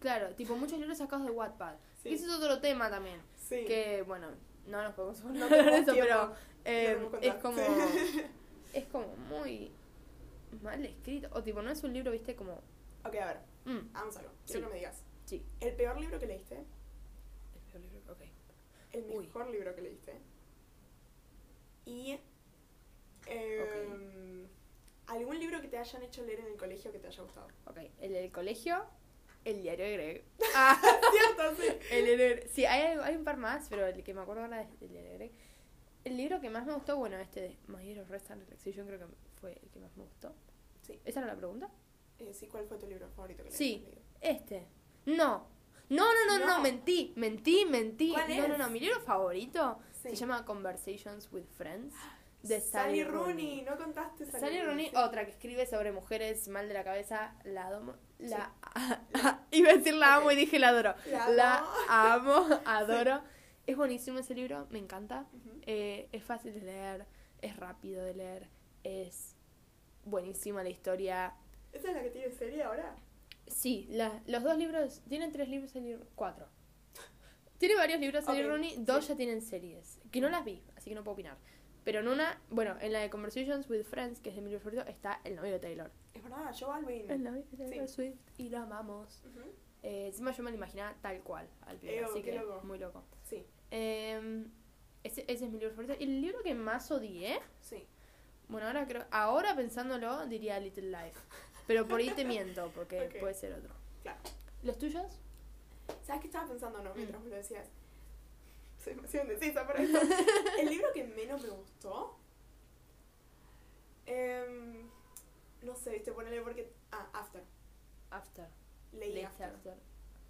Claro, tipo muchos libros sacados de Wattpad. Sí. Y ese es otro tema también. Sí. Que, bueno, no nos podemos No de eso, pero eh, es como Sí. Es como muy mal escrito. O tipo, no es un libro, viste, como... ok, a ver, mm, algo. Quiero Sí. que me digas. sí. El peor libro que leíste, El peor libro, ok. el Uy. mejor libro que leíste. Y em, algún libro que te hayan hecho leer en el colegio que te haya gustado. Ok, el del colegio, el diario de Greg. Ah, (laughs) Cierto, sí. el Greg. Sí, hay, hay un par más, pero el que me acuerdo ahora es el diario de Greg. El libro que más me gustó, bueno, este de My Hero Rest and Relaxation creo que fue el que más me gustó. Sí. ¿Esa era la pregunta? Eh, sí, ¿cuál fue tu libro favorito que Sí. Este. No. No, no, no, no, No. mentí, mentí, mentí. ¿Cuál no, no, es? no, mi libro favorito Sí. se llama Conversations with Friends de Sally Sally Rooney. No contaste Sally, Sally Rooney, sí. otra que escribe sobre mujeres mal de la cabeza, la amo, la, (laughs) iba a decir la amo y dije la adoro, La la amo. amo, (laughs) adoro, es buenísimo ese libro, me encanta. Eh, es fácil de leer, es rápido de leer, es buenísima la historia, ¿Esa es la que tiene serie ahora? sí, la- los dos libros, tienen tres libros, Sally Ro- cuatro, tiene varios libros Sally Ok, Rooney, dos sí. ya tienen series, que no las vi, así que no puedo opinar. Pero en una, bueno, en la de Conversations with Friends, que es de mi libro favorito, está el novio de Taylor. Es verdad, Joe Alvin. El novio de Taylor Sí. Swift y lo amamos. Eh, encima yo me lo imaginaba tal cual al pibe, así que loco. muy loco. Sí, Eh, ese, ese es mi libro favorito. Y el libro que más odié, sí. bueno, ahora creo, ahora pensándolo diría Little Life. Pero por ahí te miento, porque (laughs) Ok. puede ser otro. Claro. ¿Los tuyos? ¿Sabes qué estaba pensando, no? Mm. Mientras me lo decías. Soy demasiado indecisa para esto. (laughs) El libro que menos me gustó. em, no sé, viste, ponele porque. Ah, After. After. Leí After. After.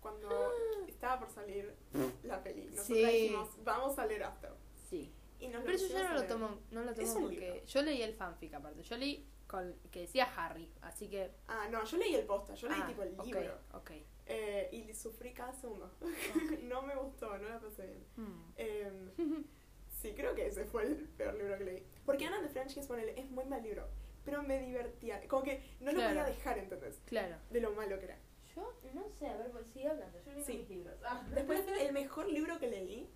Cuando estaba por salir la peli. Nosotros Sí. dijimos, vamos a leer After. Sí. Y nos Pero eso yo pusimos no lo tomo, no lo tomo porque libro. yo leí el fanfic aparte. Yo leí con, que decía Harry, así que... Ah, no, yo leí el posta, yo leí ah, tipo el ok, libro. Ok. Eh, y sufrí cada segundo. ok. (laughs) no me gustó, no la pasé bien. Hmm. Em, (laughs) sí, creo que ese fue el peor libro que leí. Porque Anna de French Kiss, es muy mal libro. Pero me divertía. Como que no lo Claro. podía dejar, ¿entendés? Claro. De lo malo que era. Yo no sé, a ver, pues sigue hablando. Yo leí Sí. mis libros. Ah. (laughs) Después, el mejor libro que leí,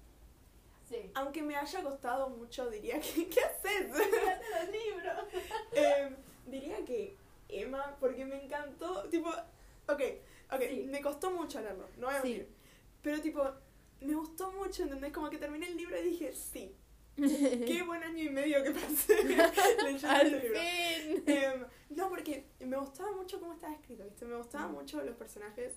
Sí. aunque me haya costado mucho, diría que. (laughs) ¿Qué haces? (laughs) Em, diría que Emma, porque me encantó. Tipo, ok, ok, Sí. me costó mucho leerlo, no voy a mentir. Pero, tipo, me gustó mucho, ¿entendés? Como que terminé el libro y dije, sí. (laughs) Qué buen año y medio que pasé (laughs) leyendo Al este libro. Em, no, porque me gustaba mucho cómo estaba escrito, ¿viste? Me gustaban Mm. mucho los personajes.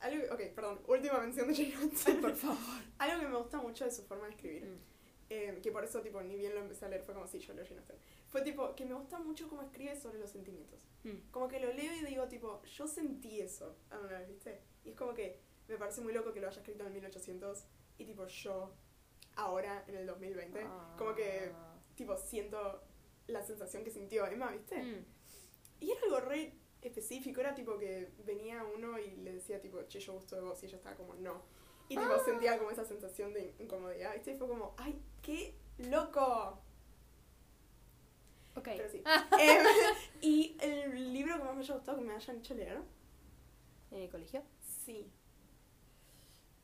Algo, ok, perdón, última mención de Jane Austen. por favor. (laughs) Algo que me gusta mucho de su forma de escribir, Mm. em, que por eso, tipo, ni bien lo empecé a leer, fue como si yo leo Jane Austen. Fue tipo, que me gusta mucho cómo escribe sobre los sentimientos. Mm. Como que lo leo y digo, tipo, yo sentí eso alguna vez, ¿viste? Y es como que me parece muy loco que lo haya escrito en 1800 y, tipo, yo, ahora, en el 2020, como que, Ah. tipo, siento la sensación que sintió Emma, ¿viste? Mm. Y era algo re específico, era tipo que venía uno y le decía tipo, che, yo gusto de vos, y ella estaba como, no. Y tipo, Ah. sentía como esa sensación de incomodidad, ¿viste? Y fue como, ¡ay, qué loco! Ok. Pero sí. Ah. (laughs) Em, (laughs) y el libro que más me haya gustado que me hayan hecho leer, ¿En el colegio? sí.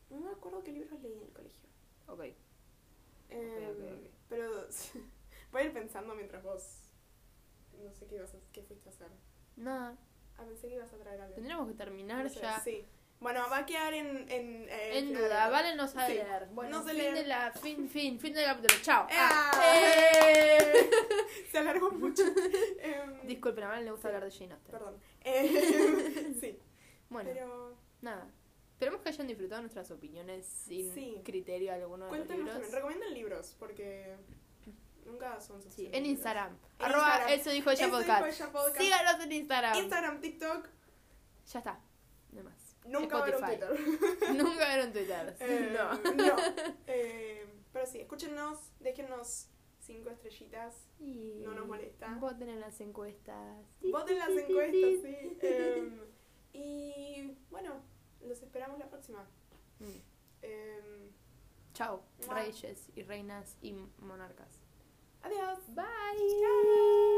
No me acuerdo qué libros leí en el colegio. Ok. Em. Pero (laughs) voy a ir pensando mientras vos, no sé qué, ibas a- qué fuiste a hacer. Nada. Ah, pensé que ibas a traer algo. Tendríamos que terminar No sé, ya. Sí. Bueno, va a quedar en... En, eh, En final duda, Vale no sabe Sí. leer. Bueno, No sé fin leer. de la fin, fin, fin del capítulo. Chao. ¡Ah! Ah, (laughs) eh. Se alargó mucho. (laughs) Em, Disculpen, a Vale le gusta Sí. hablar de Jane Austen. Perdón. Sí, Bueno, pero nada. Esperemos que hayan disfrutado nuestras opiniones sin Sí. criterio alguno de los cuéntanos libros. también. Recomiendan libros porque nunca son Sí, en libros. Instagram. En Arroba Instagram. eso dijo ella podcast. dijo podcast. Síganos en Instagram. Instagram, TikTok, Ya está. No más. nunca Spotify. Twitter. (laughs) Nunca vieron Twitter. Eh, no. no. (laughs) Eh, pero sí, escúchenos, déjennos cinco estrellitas. Y No nos molesta. Voten en las encuestas. Voten las encuestas, sí. Em, y bueno, los esperamos la próxima. Mm. Em, Chao, reyes y reinas y monarcas. adiós. Bye. Chao.